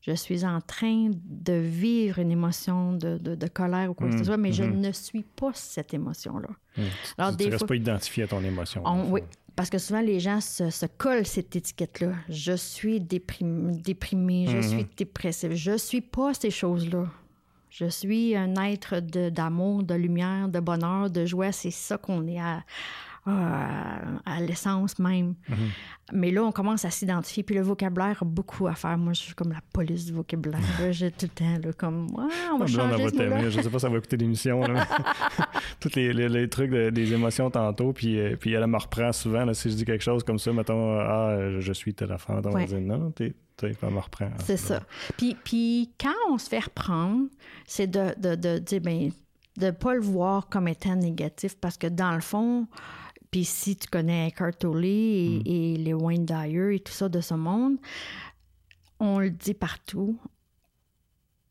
je suis en train de vivre une émotion de, de, colère ou quoi que ce mm. soit, mais je mm-hmm. ne suis pas cette émotion-là. Mm. Alors, tu ne restes pas identifié à ton émotion. oui, parce que souvent, les gens se, se collent cette étiquette-là. Je suis déprimé, déprimé je mm-hmm. suis dépressif. Je ne suis pas ces choses-là. Je suis un être d'amour, de, lumière, de bonheur, de joie. C'est ça qu'on est à, à l'essence même. Mm-hmm. Mais là, on commence à s'identifier. Puis le vocabulaire a beaucoup à faire. Moi, je suis comme la police du vocabulaire. J'ai tout le temps, là, comme, ouais, on va changer ce Je sais pas, ça va écouter l'émission. Tous les, les, trucs des émotions tantôt. Puis, euh, puis elle me reprend souvent. Là, si je dis quelque chose comme ça, mettons, ah, je suis telle affaire. On va dire, non, t'es me reprend. C'est ça. Puis, puis quand on se fait reprendre, c'est de, de, de dire, ben, de ne pas le voir comme étant négatif parce que dans le fond, puis si tu connais Eckhart Tolle et, mm. et, les Wayne Dyer et tout ça de ce monde, on le dit partout,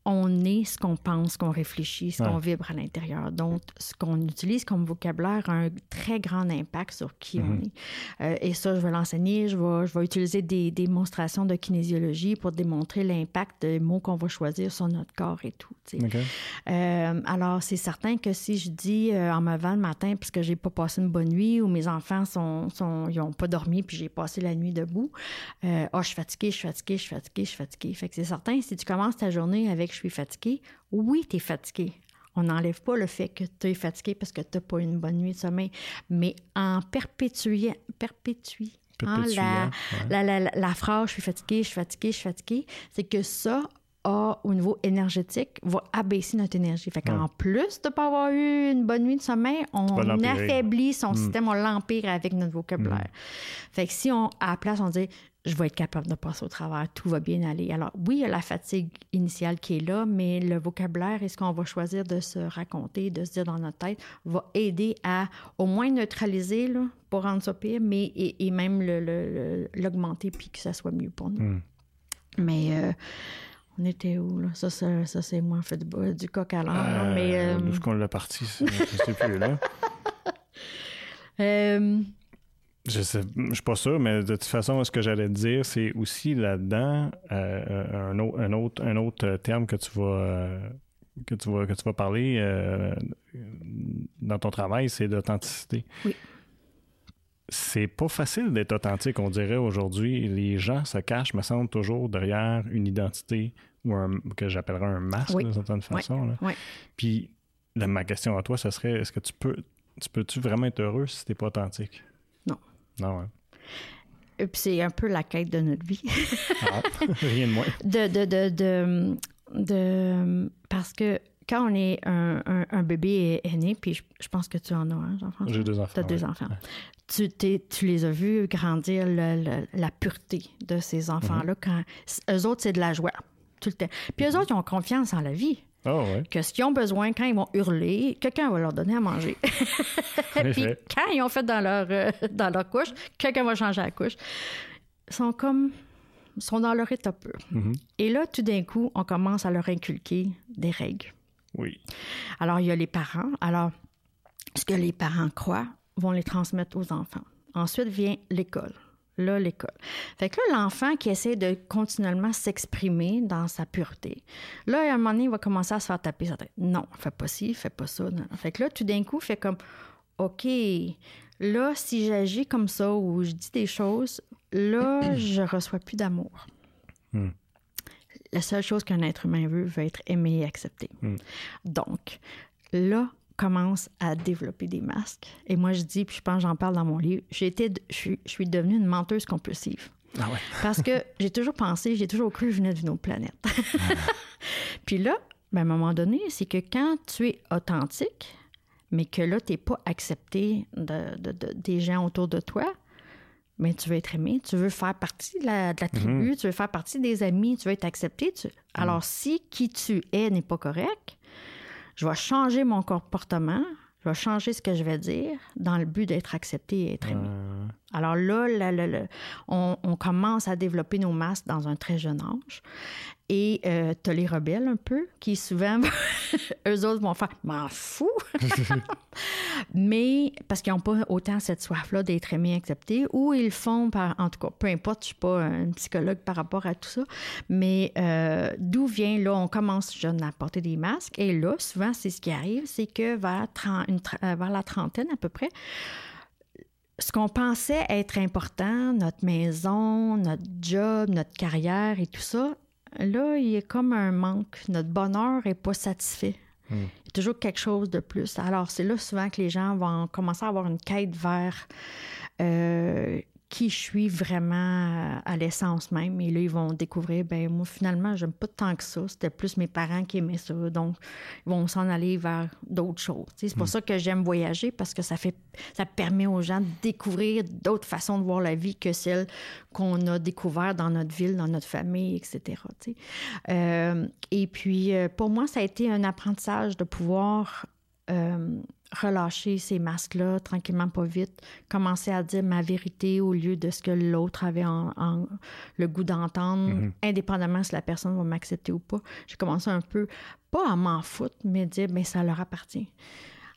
on est ce qu'on pense, ce qu'on réfléchit, ce qu'on vibre à l'intérieur. Donc, ce qu'on utilise comme vocabulaire a un très grand impact sur qui on mhm. est. Euh, et ça, je vais l'enseigner. Je vais, je vais utiliser des démonstrations de kinésiologie pour démontrer l'impact des mots qu'on va choisir sur notre corps et tout. Euh, alors, c'est certain que si je dis euh, en me levant le matin parce que j'ai pas passé une bonne nuit ou mes enfants sont, sont ils ont pas dormi puis j'ai passé la nuit debout, oh, je suis fatiguée, je suis fatiguée, je suis fatiguée, je suis fatiguée. Fait que c'est certain, si tu commences ta journée avec je suis fatigué. Oui, tu es fatigué. On n'enlève pas le fait que tu es fatigué parce que tu n'as pas une bonne nuit de sommeil, mais en perpétuant, perpétuant hein, la, la, la, la, phrase je suis fatigué, je suis fatigué, je suis fatigué, c'est que ça a, au niveau énergétique, va abaisser notre énergie. Fait qu'en plus de ne pas avoir eu une bonne nuit de sommeil, on affaiblit son hmm. système, on l'empire avec notre vocabulaire. Hmm. Fait que si on, à la place, on dit je vais être capable de passer au travers, tout va bien aller. Alors oui, il y a la fatigue initiale qui est là, mais le vocabulaire et ce qu'on va choisir de se raconter, de se dire dans notre tête, va aider à au moins neutraliser là, pour rendre ça pire, mais et, même l'augmenter puis que ça soit mieux pour nous. Hmm. Mais euh, on était où, là? Ça, ça, c'est moi, fait du, du coq à l'âne. mais... Euh, euh qu'on l'a parti, c'est plus, là. euh, je sais, je suis pas sûr, mais de toute façon, ce que j'allais te dire, c'est aussi là-dedans euh, un, autre, un, autre, un autre terme que tu vas euh, que tu vas que tu vas parler euh, dans ton travail, c'est d'authenticité. Oui. C'est pas facile d'être authentique, on dirait aujourd'hui. Les gens se cachent, me semble, toujours derrière une identité ou un, que j'appellerais un masque d'une certaine façon. Oui. Puis ma question à toi, ce serait est-ce que tu peux tu peux-tu vraiment être heureux si t'es pas authentique? Non, ah ouais. Puis c'est un peu la quête de notre vie. ah, rien de moins. De, de, de, de, parce que quand on est un, un, bébé est, né, puis je, pense que tu en as un, Jean-François. J'ai deux enfants. Tu as deux enfants. Tu, tu, les as vus grandir la pureté de ces enfants-là. Mm-hmm. quand Eux autres, c'est de la joie tout le temps. Puis eux mm-hmm. autres, ils ont confiance en la vie. Oh, que ce qu'ils ont besoin, quand ils vont hurler, quelqu'un va leur donner à manger. Puis quand ils ont fait dans leur, euh, dans leur couche, quelqu'un va changer la couche. Ils sont comme sont dans leur état pur. Mm-hmm. Et là, tout d'un coup, on commence à leur inculquer des règles. Oui. Alors, il y a les parents. Alors, ce que les parents croient vont les transmettre aux enfants. Ensuite vient l'école là, l'école. Fait que là, l'enfant qui essaie de continuellement s'exprimer dans sa pureté, là, à un moment donné, il va commencer à se faire taper sa tête. Non, fais pas ci, fais pas ça. Fait que là, tout d'un coup, fait comme, OK, là, si j'agis comme ça ou je dis des choses, là, je reçois plus d'amour. Hmm. La seule chose qu'un être humain veut, veut être aimé et accepté. Hmm. Donc, là, commence à développer des masques. Et moi, je dis, puis je pense j'en parle dans mon livre, j'ai été, je, suis, devenue une menteuse compulsive. Ah ouais. Parce que j'ai toujours pensé, j'ai toujours cru que je venais d'une autre planète. puis là, ben, à un moment donné, c'est que quand tu es authentique, mais que là, tu n'es pas accepté de, des gens autour de toi, mais tu veux être aimé, tu veux faire partie de la, tribu, mhm. tu veux faire partie des amis, tu veux être accepté. Alors, si qui tu es n'est pas correct, je vais changer mon comportement, je vais changer ce que je vais dire dans le but d'être accepté et être aimé. Alors là, on, commence à développer nos masques dans un très jeune âge. Et euh, tu as les rebelles un peu, qui souvent, eux autres vont faire m'en fous. Mais parce qu'ils n'ont pas autant cette soif-là d'être aimés, acceptés, ou ils font par, en tout cas, peu importe, je ne suis pas un psychologue par rapport à tout ça, mais euh, d'où vient, là, on commence jeune à porter des masques, et là, souvent, c'est ce qui arrive, c'est que vers, euh, vers la trentaine à peu près, ce qu'on pensait être important, notre maison, notre job, notre carrière et tout ça, là, il y a comme un manque. Notre bonheur n'est pas satisfait. Il y a toujours quelque chose de plus. Alors, c'est là souvent que les gens vont commencer à avoir une quête vers euh, qui je suis vraiment à l'essence même. Et là, ils vont découvrir, ben moi, finalement, j'aime pas tant que ça. C'était plus mes parents qui aimaient ça. Donc, ils vont s'en aller vers d'autres choses. C'est pour ça que j'aime voyager parce que ça fait ça permet aux gens de découvrir d'autres façons de voir la vie que celles qu'on a découvert dans notre ville, dans notre famille, etc. Euh, et puis, euh, pour moi, ça a été un apprentissage de pouvoir euh, relâcher ces masques-là tranquillement, pas vite, commencer à dire ma vérité au lieu de ce que l'autre avait en, le goût d'entendre, mm-hmm. indépendamment si la personne va m'accepter ou pas. J'ai commencé un peu, pas à m'en foutre, mais dire, mais ben, ça leur appartient.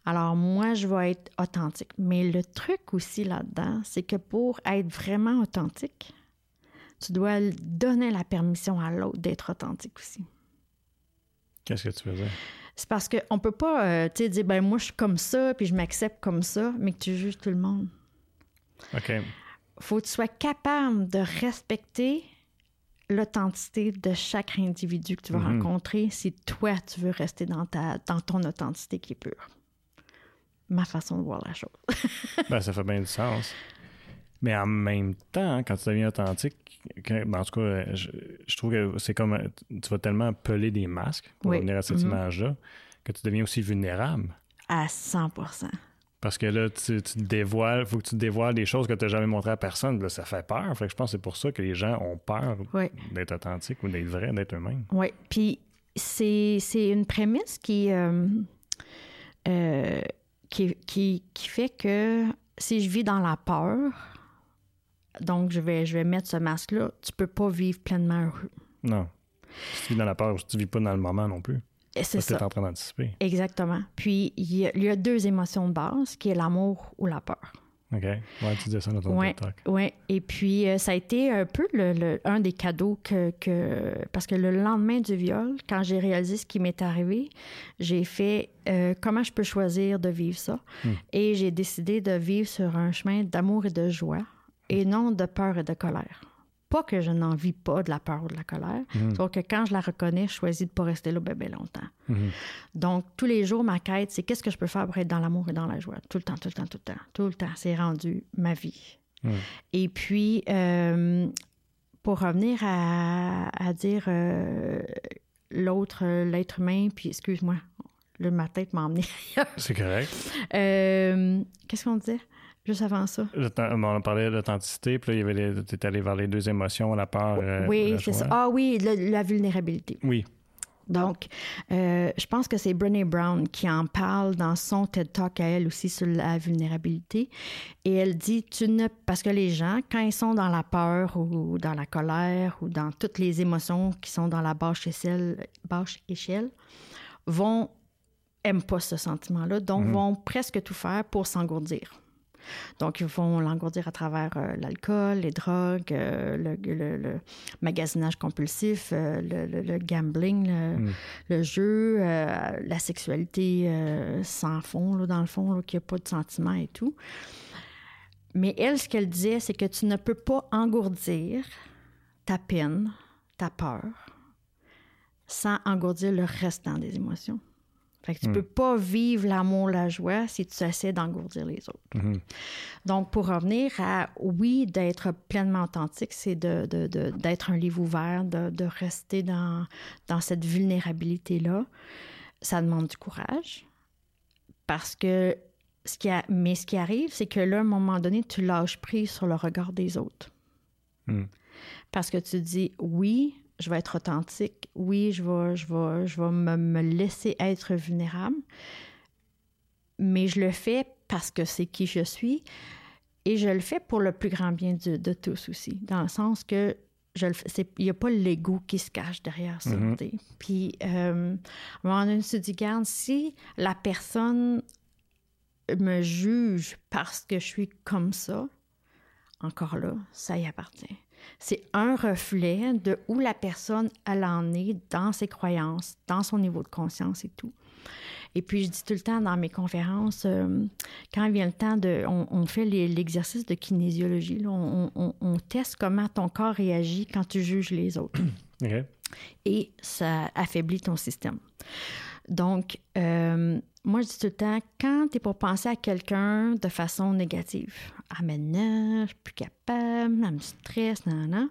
Alors moi, je vais être authentique. Mais le truc aussi là-dedans, c'est que pour être vraiment authentique, tu dois donner la permission à l'autre d'être authentique aussi. Qu'est-ce que tu veux dire? C'est parce qu'on peut pas euh, dire, ben moi, je suis comme ça, puis je m'accepte comme ça, mais que tu juges tout le monde. OK. faut que tu sois capable de respecter l'authenticité de chaque individu que tu vas mm-hmm. rencontrer si toi, tu veux rester dans, ta, dans ton authenticité qui est pure. Ma façon de voir la chose. ben, ça fait bien du sens. Mais en même temps, quand tu deviens authentique, ben, en tout cas, je, trouve que c'est comme tu vas tellement peler des masques pour revenir à cette mm-hmm. image-là que tu deviens aussi vulnérable. À 100 Parce que là, tu, tu dévoiles, faut que tu dévoiles des choses que tu n'as jamais montrées à personne. Là, ça fait peur. Fait que je pense que c'est pour ça que les gens ont peur d'être authentiques ou d'être vrais, d'être eux-mêmes. Oui. Puis c'est, une prémisse qui, euh, euh, qui, qui, qui fait que si je vis dans la peur, donc, je vais, je vais mettre ce masque-là. Tu peux pas vivre pleinement heureux. Non. Si tu vis dans la peur, tu vis pas dans le moment non plus. C'est ça. Tu es en train d'anticiper. Exactement. Puis, il y, a, deux émotions de base, qui est l'amour ou la peur. OK. Ouais, tu disais ça dans ton ouais. Oui. Et puis, euh, ça a été un peu le, un des cadeaux que, que, Parce que le lendemain du viol, quand j'ai réalisé ce qui m'est arrivé, j'ai fait euh, comment je peux choisir de vivre ça? Hmm. Et j'ai décidé de vivre sur un chemin d'amour et de joie et non de peur et de colère. Pas que je n'en vis pas de la peur ou de la colère, mhm. sauf que quand je la reconnais, je choisis de ne pas rester là bébé longtemps. Mhm. Donc, tous les jours, ma quête, c'est qu'est-ce que je peux faire pour être dans l'amour et dans la joie? Tout le temps, tout le temps, tout le temps. Tout le temps. C'est rendu ma vie. Et puis, euh, pour revenir à, dire euh, l'autre, l'être humain, puis excuse-moi, le, ma tête m'a emmené C'est correct. Euh, qu'est-ce qu'on disait? Juste avant ça. On a parlé de l'authenticité, puis là, tu étais allé vers les deux émotions, la peur. Euh, oui, c'est ça. Ah oui, la vulnérabilité. Oui. Donc, euh, je pense que c'est Brené Brown qui en parle dans son TED Talk à elle aussi sur la vulnérabilité. Et elle dit, tu ne, parce que les gens, quand ils sont dans la peur ou dans la colère ou dans toutes les émotions qui sont dans la basse échelle, basse échelle vont, aiment pas ce sentiment-là, donc mm-hmm. vont presque tout faire pour s'engourdir. Donc, ils vont l'engourdir à travers euh, l'alcool, les drogues, euh, le, magasinage compulsif, euh, le, gambling, mm. le, jeu, la sexualité sans fond, dans le fond, qui n'a pas de sentiments et tout. Mais elle, ce qu'elle disait, c'est que tu ne peux pas engourdir ta peine, ta peur, sans engourdir le restant des émotions. Fait que tu ne hmm. peux pas vivre l'amour, la joie si tu essaies d'engourdir les autres. Hmm. Donc, pour revenir à, oui, d'être pleinement authentique, c'est d'être de, de, un livre ouvert, de, rester dans, dans cette vulnérabilité-là. Ça demande du courage. Parce que, ce qui a, mais ce qui arrive, c'est que là, à un moment donné, tu lâches prise sur le regard des autres. Hmm. Parce que tu dis, oui, je vais être authentique. Oui, je vais, je vais, je vais me, laisser être vulnérable. Mais je le fais parce que c'est qui je suis. Et je le fais pour le plus grand bien de, tous aussi. Dans le sens que je il n'y a pas l'ego qui se cache derrière ça. Mm-hmm. Puis, euh, à un moment donné, garde, si la personne me juge parce que je suis comme ça, encore là, ça y appartient. C'est un reflet de où la personne, elle en est dans ses croyances, dans son niveau de conscience et tout. Et puis, je dis tout le temps dans mes conférences, euh, quand vient le temps de... On, fait l'exercice de kinésiologie. on, teste comment ton corps réagit quand tu juges les autres. Et ça affaiblit ton système. Donc, euh, moi, je dis tout le temps, quand tu es pour penser à quelqu'un de façon négative, ah maintenant, je suis plus capable, elle me stresse, non, non,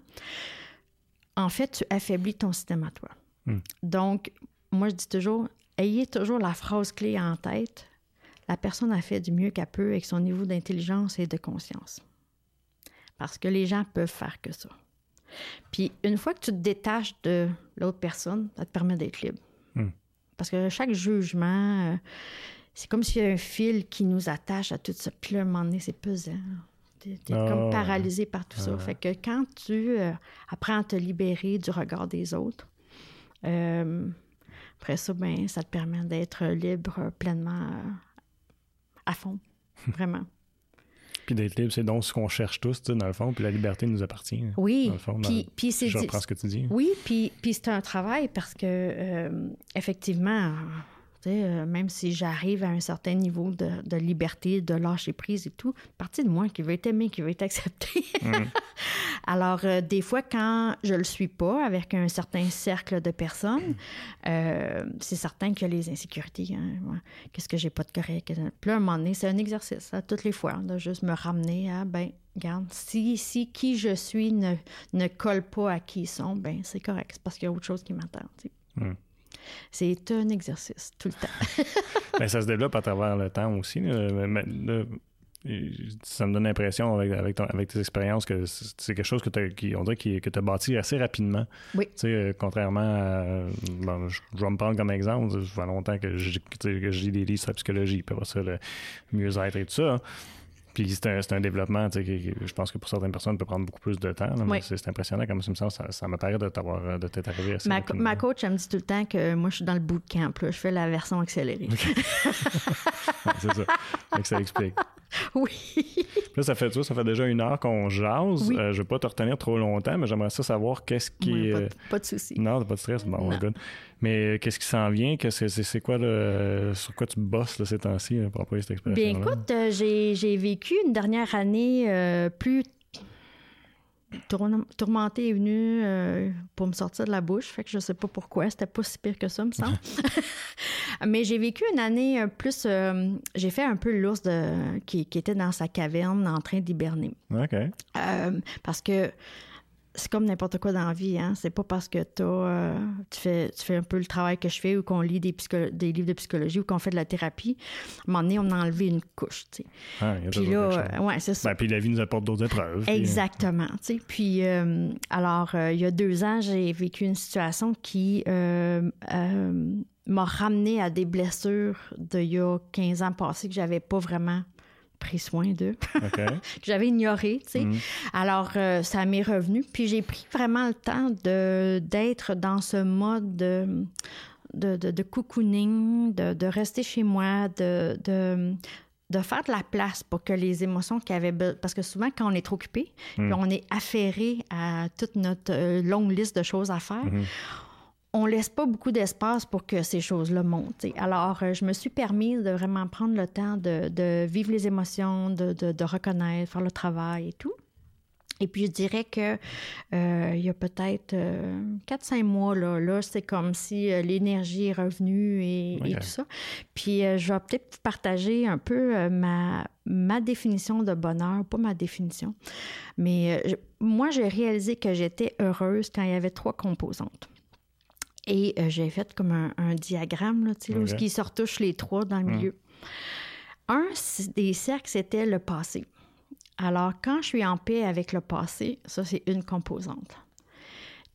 en fait, tu affaiblis ton système à toi. Hmm. Donc, moi, je dis toujours, ayez toujours la phrase clé en tête. La personne a fait du mieux qu'elle peut avec son niveau d'intelligence et de conscience. Parce que les gens peuvent faire que ça. Puis, une fois que tu te détaches de l'autre personne, ça te permet d'être libre. Hmm. Parce que chaque jugement, euh, c'est comme s'il y a un fil qui nous attache à tout ça. Puis là, à un moment donné, c'est pesant. T'es t'es Ah, comme paralysé par tout ça. Ouais. Fait que quand tu euh, apprends à te libérer du regard des autres, euh, après ça, ben, ça te permet d'être libre pleinement à fond. Vraiment. Puis d'être libre, c'est donc ce qu'on cherche tous, dans le fond. Puis la liberté nous appartient. Oui. Fond, dans- Puis, c'est Je reprends ce que tu dis. Oui, puis, puis c'est un travail parce que, euh, effectivement, euh, même si j'arrive à un certain niveau de, de liberté, de lâcher prise et tout, partie de moi qui veut être aimé, qui veut être accepté. Alors, euh, des fois, quand je le suis pas avec un certain cercle de personnes, euh, c'est certain qu'il y a les insécurités. hein. Ouais. Qu'est-ce que j'ai pas de correct? Puis là, à un moment donné, c'est un exercice, à toutes les fois, de juste me ramener à, ben, regarde, si, si qui je suis ne, ne colle pas à qui ils sont, ben c'est correct. C'est parce qu'il y a autre chose qui m'attend. Hmm. C'est un exercice, tout le temps. Ben, ça se développe à travers le temps aussi. Mais- ça me donne l'impression avec, avec, ton- avec tes expériences que c'est quelque chose que tu qui, on dirait qui- que tu as bâti assez rapidement. Oui. Tu sais, euh, contrairement à. bon, je, je vais me prendre comme exemple. Ça fait longtemps que je, que lis des livres sur la psychologie, puis après ça, le mieux-être et tout ça. Puis c'est un, c'est un développement, tu sais, qui- je pense que pour certaines personnes, peut prendre beaucoup plus de temps. là, mais Oui. c'est impressionnant comme ça me semble. Ça, ça me paraît de t'avoir de t'être arrivé assez Ma, ma coach, elle me dit tout le temps que moi, je suis dans le bootcamp. Là. Je fais la version accélérée. C'est ça. Que ça explique. oui. Là, ça fait, ça fait déjà une heure qu'on jase. Oui. Euh, je vais pas te retenir trop longtemps, mais j'aimerais ça savoir qu'est-ce qui pas, euh, de- pas de souci. Non, pas de stress. Bon, Non. Mais qu'est-ce qui s'en vient? Que c'est, quoi le, sur quoi tu bosses là, ces temps-ci là, pour cette expression Bien, écoute, euh, j'ai, j'ai vécu une dernière année euh, plus tourmentée est venue euh, pour me sortir de la bouche. Fait que je sais pas pourquoi. C'était pas si pire que ça, me semble. Mais j'ai vécu une année plus. euh, j'ai fait un peu l'ours de, qui, qui était dans sa caverne en train d'hiberner. OK. Euh, parce que c'est comme n'importe quoi dans la vie, hein. C'est pas parce que t'as, euh, tu, fais, tu fais un peu le travail que je fais ou qu'on lit des, des livres de psychologie ou qu'on fait de la thérapie. À un moment donné, on a enlevé une couche, tu sais. Ah, Puis là, ouais, c'est ça. Ben, puis la vie nous apporte d'autres épreuves. puis, euh, Exactement. tu sais. Puis, euh, alors, euh, il y a deux ans, j'ai vécu une situation qui m'a ramené à des blessures d'il y a 15 ans passés que j'avais pas vraiment pris soin d'eux, que j'avais ignoré, tu sais. Mhm. Alors, euh, ça m'est revenu. Puis, j'ai pris vraiment le temps de, d'être dans ce mode de, de, de, de cocooning, de, de rester chez moi, de, de, de faire de la place pour que les émotions qu'il y avait... Parce que souvent, quand on est trop occupé, puis on est affairé à toute notre euh, longue liste de choses à faire, Mhm. On laisse pas beaucoup d'espace pour que ces choses-là montent. Alors, euh, je me suis permise de vraiment prendre le temps de, de vivre les émotions, de, de- de reconnaître, faire le travail et tout. Et puis, je dirais que euh, il y a peut-être 4-5 mois, là, là c'est comme si euh, l'énergie est revenue et, tout ça. Puis, euh, je vais peut-être vous partager un peu euh, ma, ma définition de bonheur, pas ma définition, mais euh, je- moi, j'ai réalisé que j'étais heureuse quand il y avait trois composantes. Et euh, j'ai fait comme un, un diagramme, là, tu sais, là, où ils se retouchent les trois dans le milieu. Un des cercles, c'était le passé. Alors, quand je suis en paix avec le passé, ça, c'est une composante.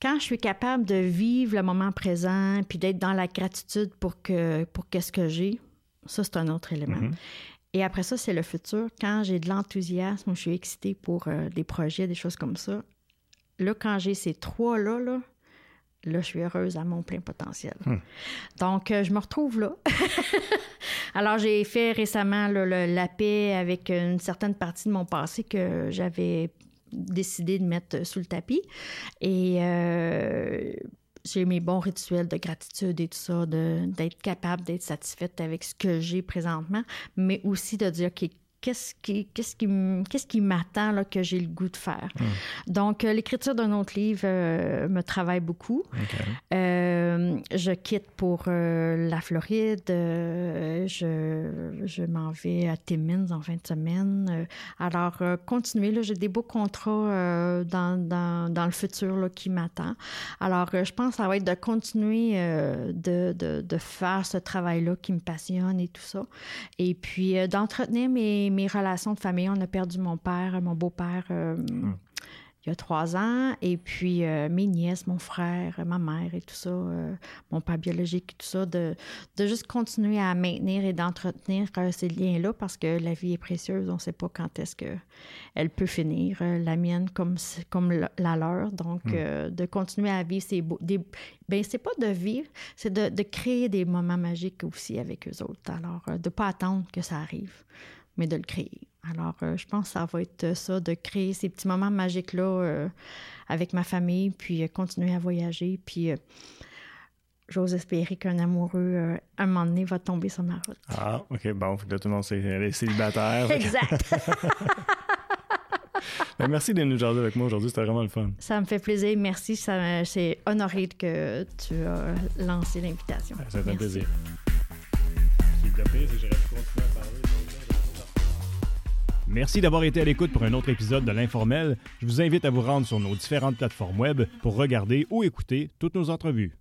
Quand je suis capable de vivre le moment présent puis d'être dans la gratitude pour, que, pour qu'est-ce que j'ai, ça, c'est un autre élément. Mhm. Et après ça, c'est le futur. Quand j'ai de l'enthousiasme, je suis excitée pour euh, des projets, des choses comme ça. Là, quand j'ai ces trois-là, là, là, je suis heureuse à mon plein potentiel. Donc, euh, je me retrouve là. Alors, j'ai fait récemment là, le- la paix avec une certaine partie de mon passé que j'avais décidé de mettre sous le tapis. Et euh, j'ai mes bons rituels de gratitude et tout ça, d'être capable d'être satisfaite avec ce que j'ai présentement, mais aussi de dire OK, qu'est-ce qui, qu'est-ce qui, m- qu'est-ce qui m'attend là, que j'ai le goût de faire. Donc, euh, l'écriture d'un autre livre euh, me travaille beaucoup. Euh, je quitte pour la Floride. je je m'en vais à Timmins en fin de semaine. alors, continuer. Là, j'ai des beaux contrats dans, dans, dans, le futur là, qui m'attend. Alors, je pense que ça va être de continuer de, de, de, faire ce travail-là qui me passionne et tout ça. Et puis, d'entretenir mes, mes relations de famille. On a perdu mon père, mon beau-père. Hum il y a trois ans. Et puis euh, mes nièces, mon frère, ma mère et tout ça, euh, mon père biologique et tout ça, de, de juste continuer à maintenir et d'entretenir euh, ces liens-là parce que la vie est précieuse. On ne sait pas quand est-ce qu'elle peut finir, la mienne comme, comme la leur. Donc, hmm. de continuer à vivre ces beaux. Des, ben, c'est pas de vivre, c'est de, de, créer des moments magiques aussi avec eux autres. Alors, de ne pas attendre que ça arrive, mais de le créer. Alors, euh, je pense que ça va être ça, de créer ces petits moments magiques-là euh, avec ma famille, puis euh, continuer à voyager. Puis, j'ose espérer qu'un amoureux, un moment donné, va tomber sur ma route. Ah, OK, bon, là, tout le monde est célibataire. exact. Ben, merci de nous jaser avec moi aujourd'hui, c'était vraiment le fun. Ça me fait plaisir, merci. C'est honoré que tu as lancé l'invitation. Ça fait un plaisir. Ce qui est c'est que j'aurais pu continuer. Merci d'avoir été à l'écoute pour un autre épisode de l'Informel. Je vous invite à vous rendre sur nos différentes plateformes web pour regarder ou écouter toutes nos entrevues.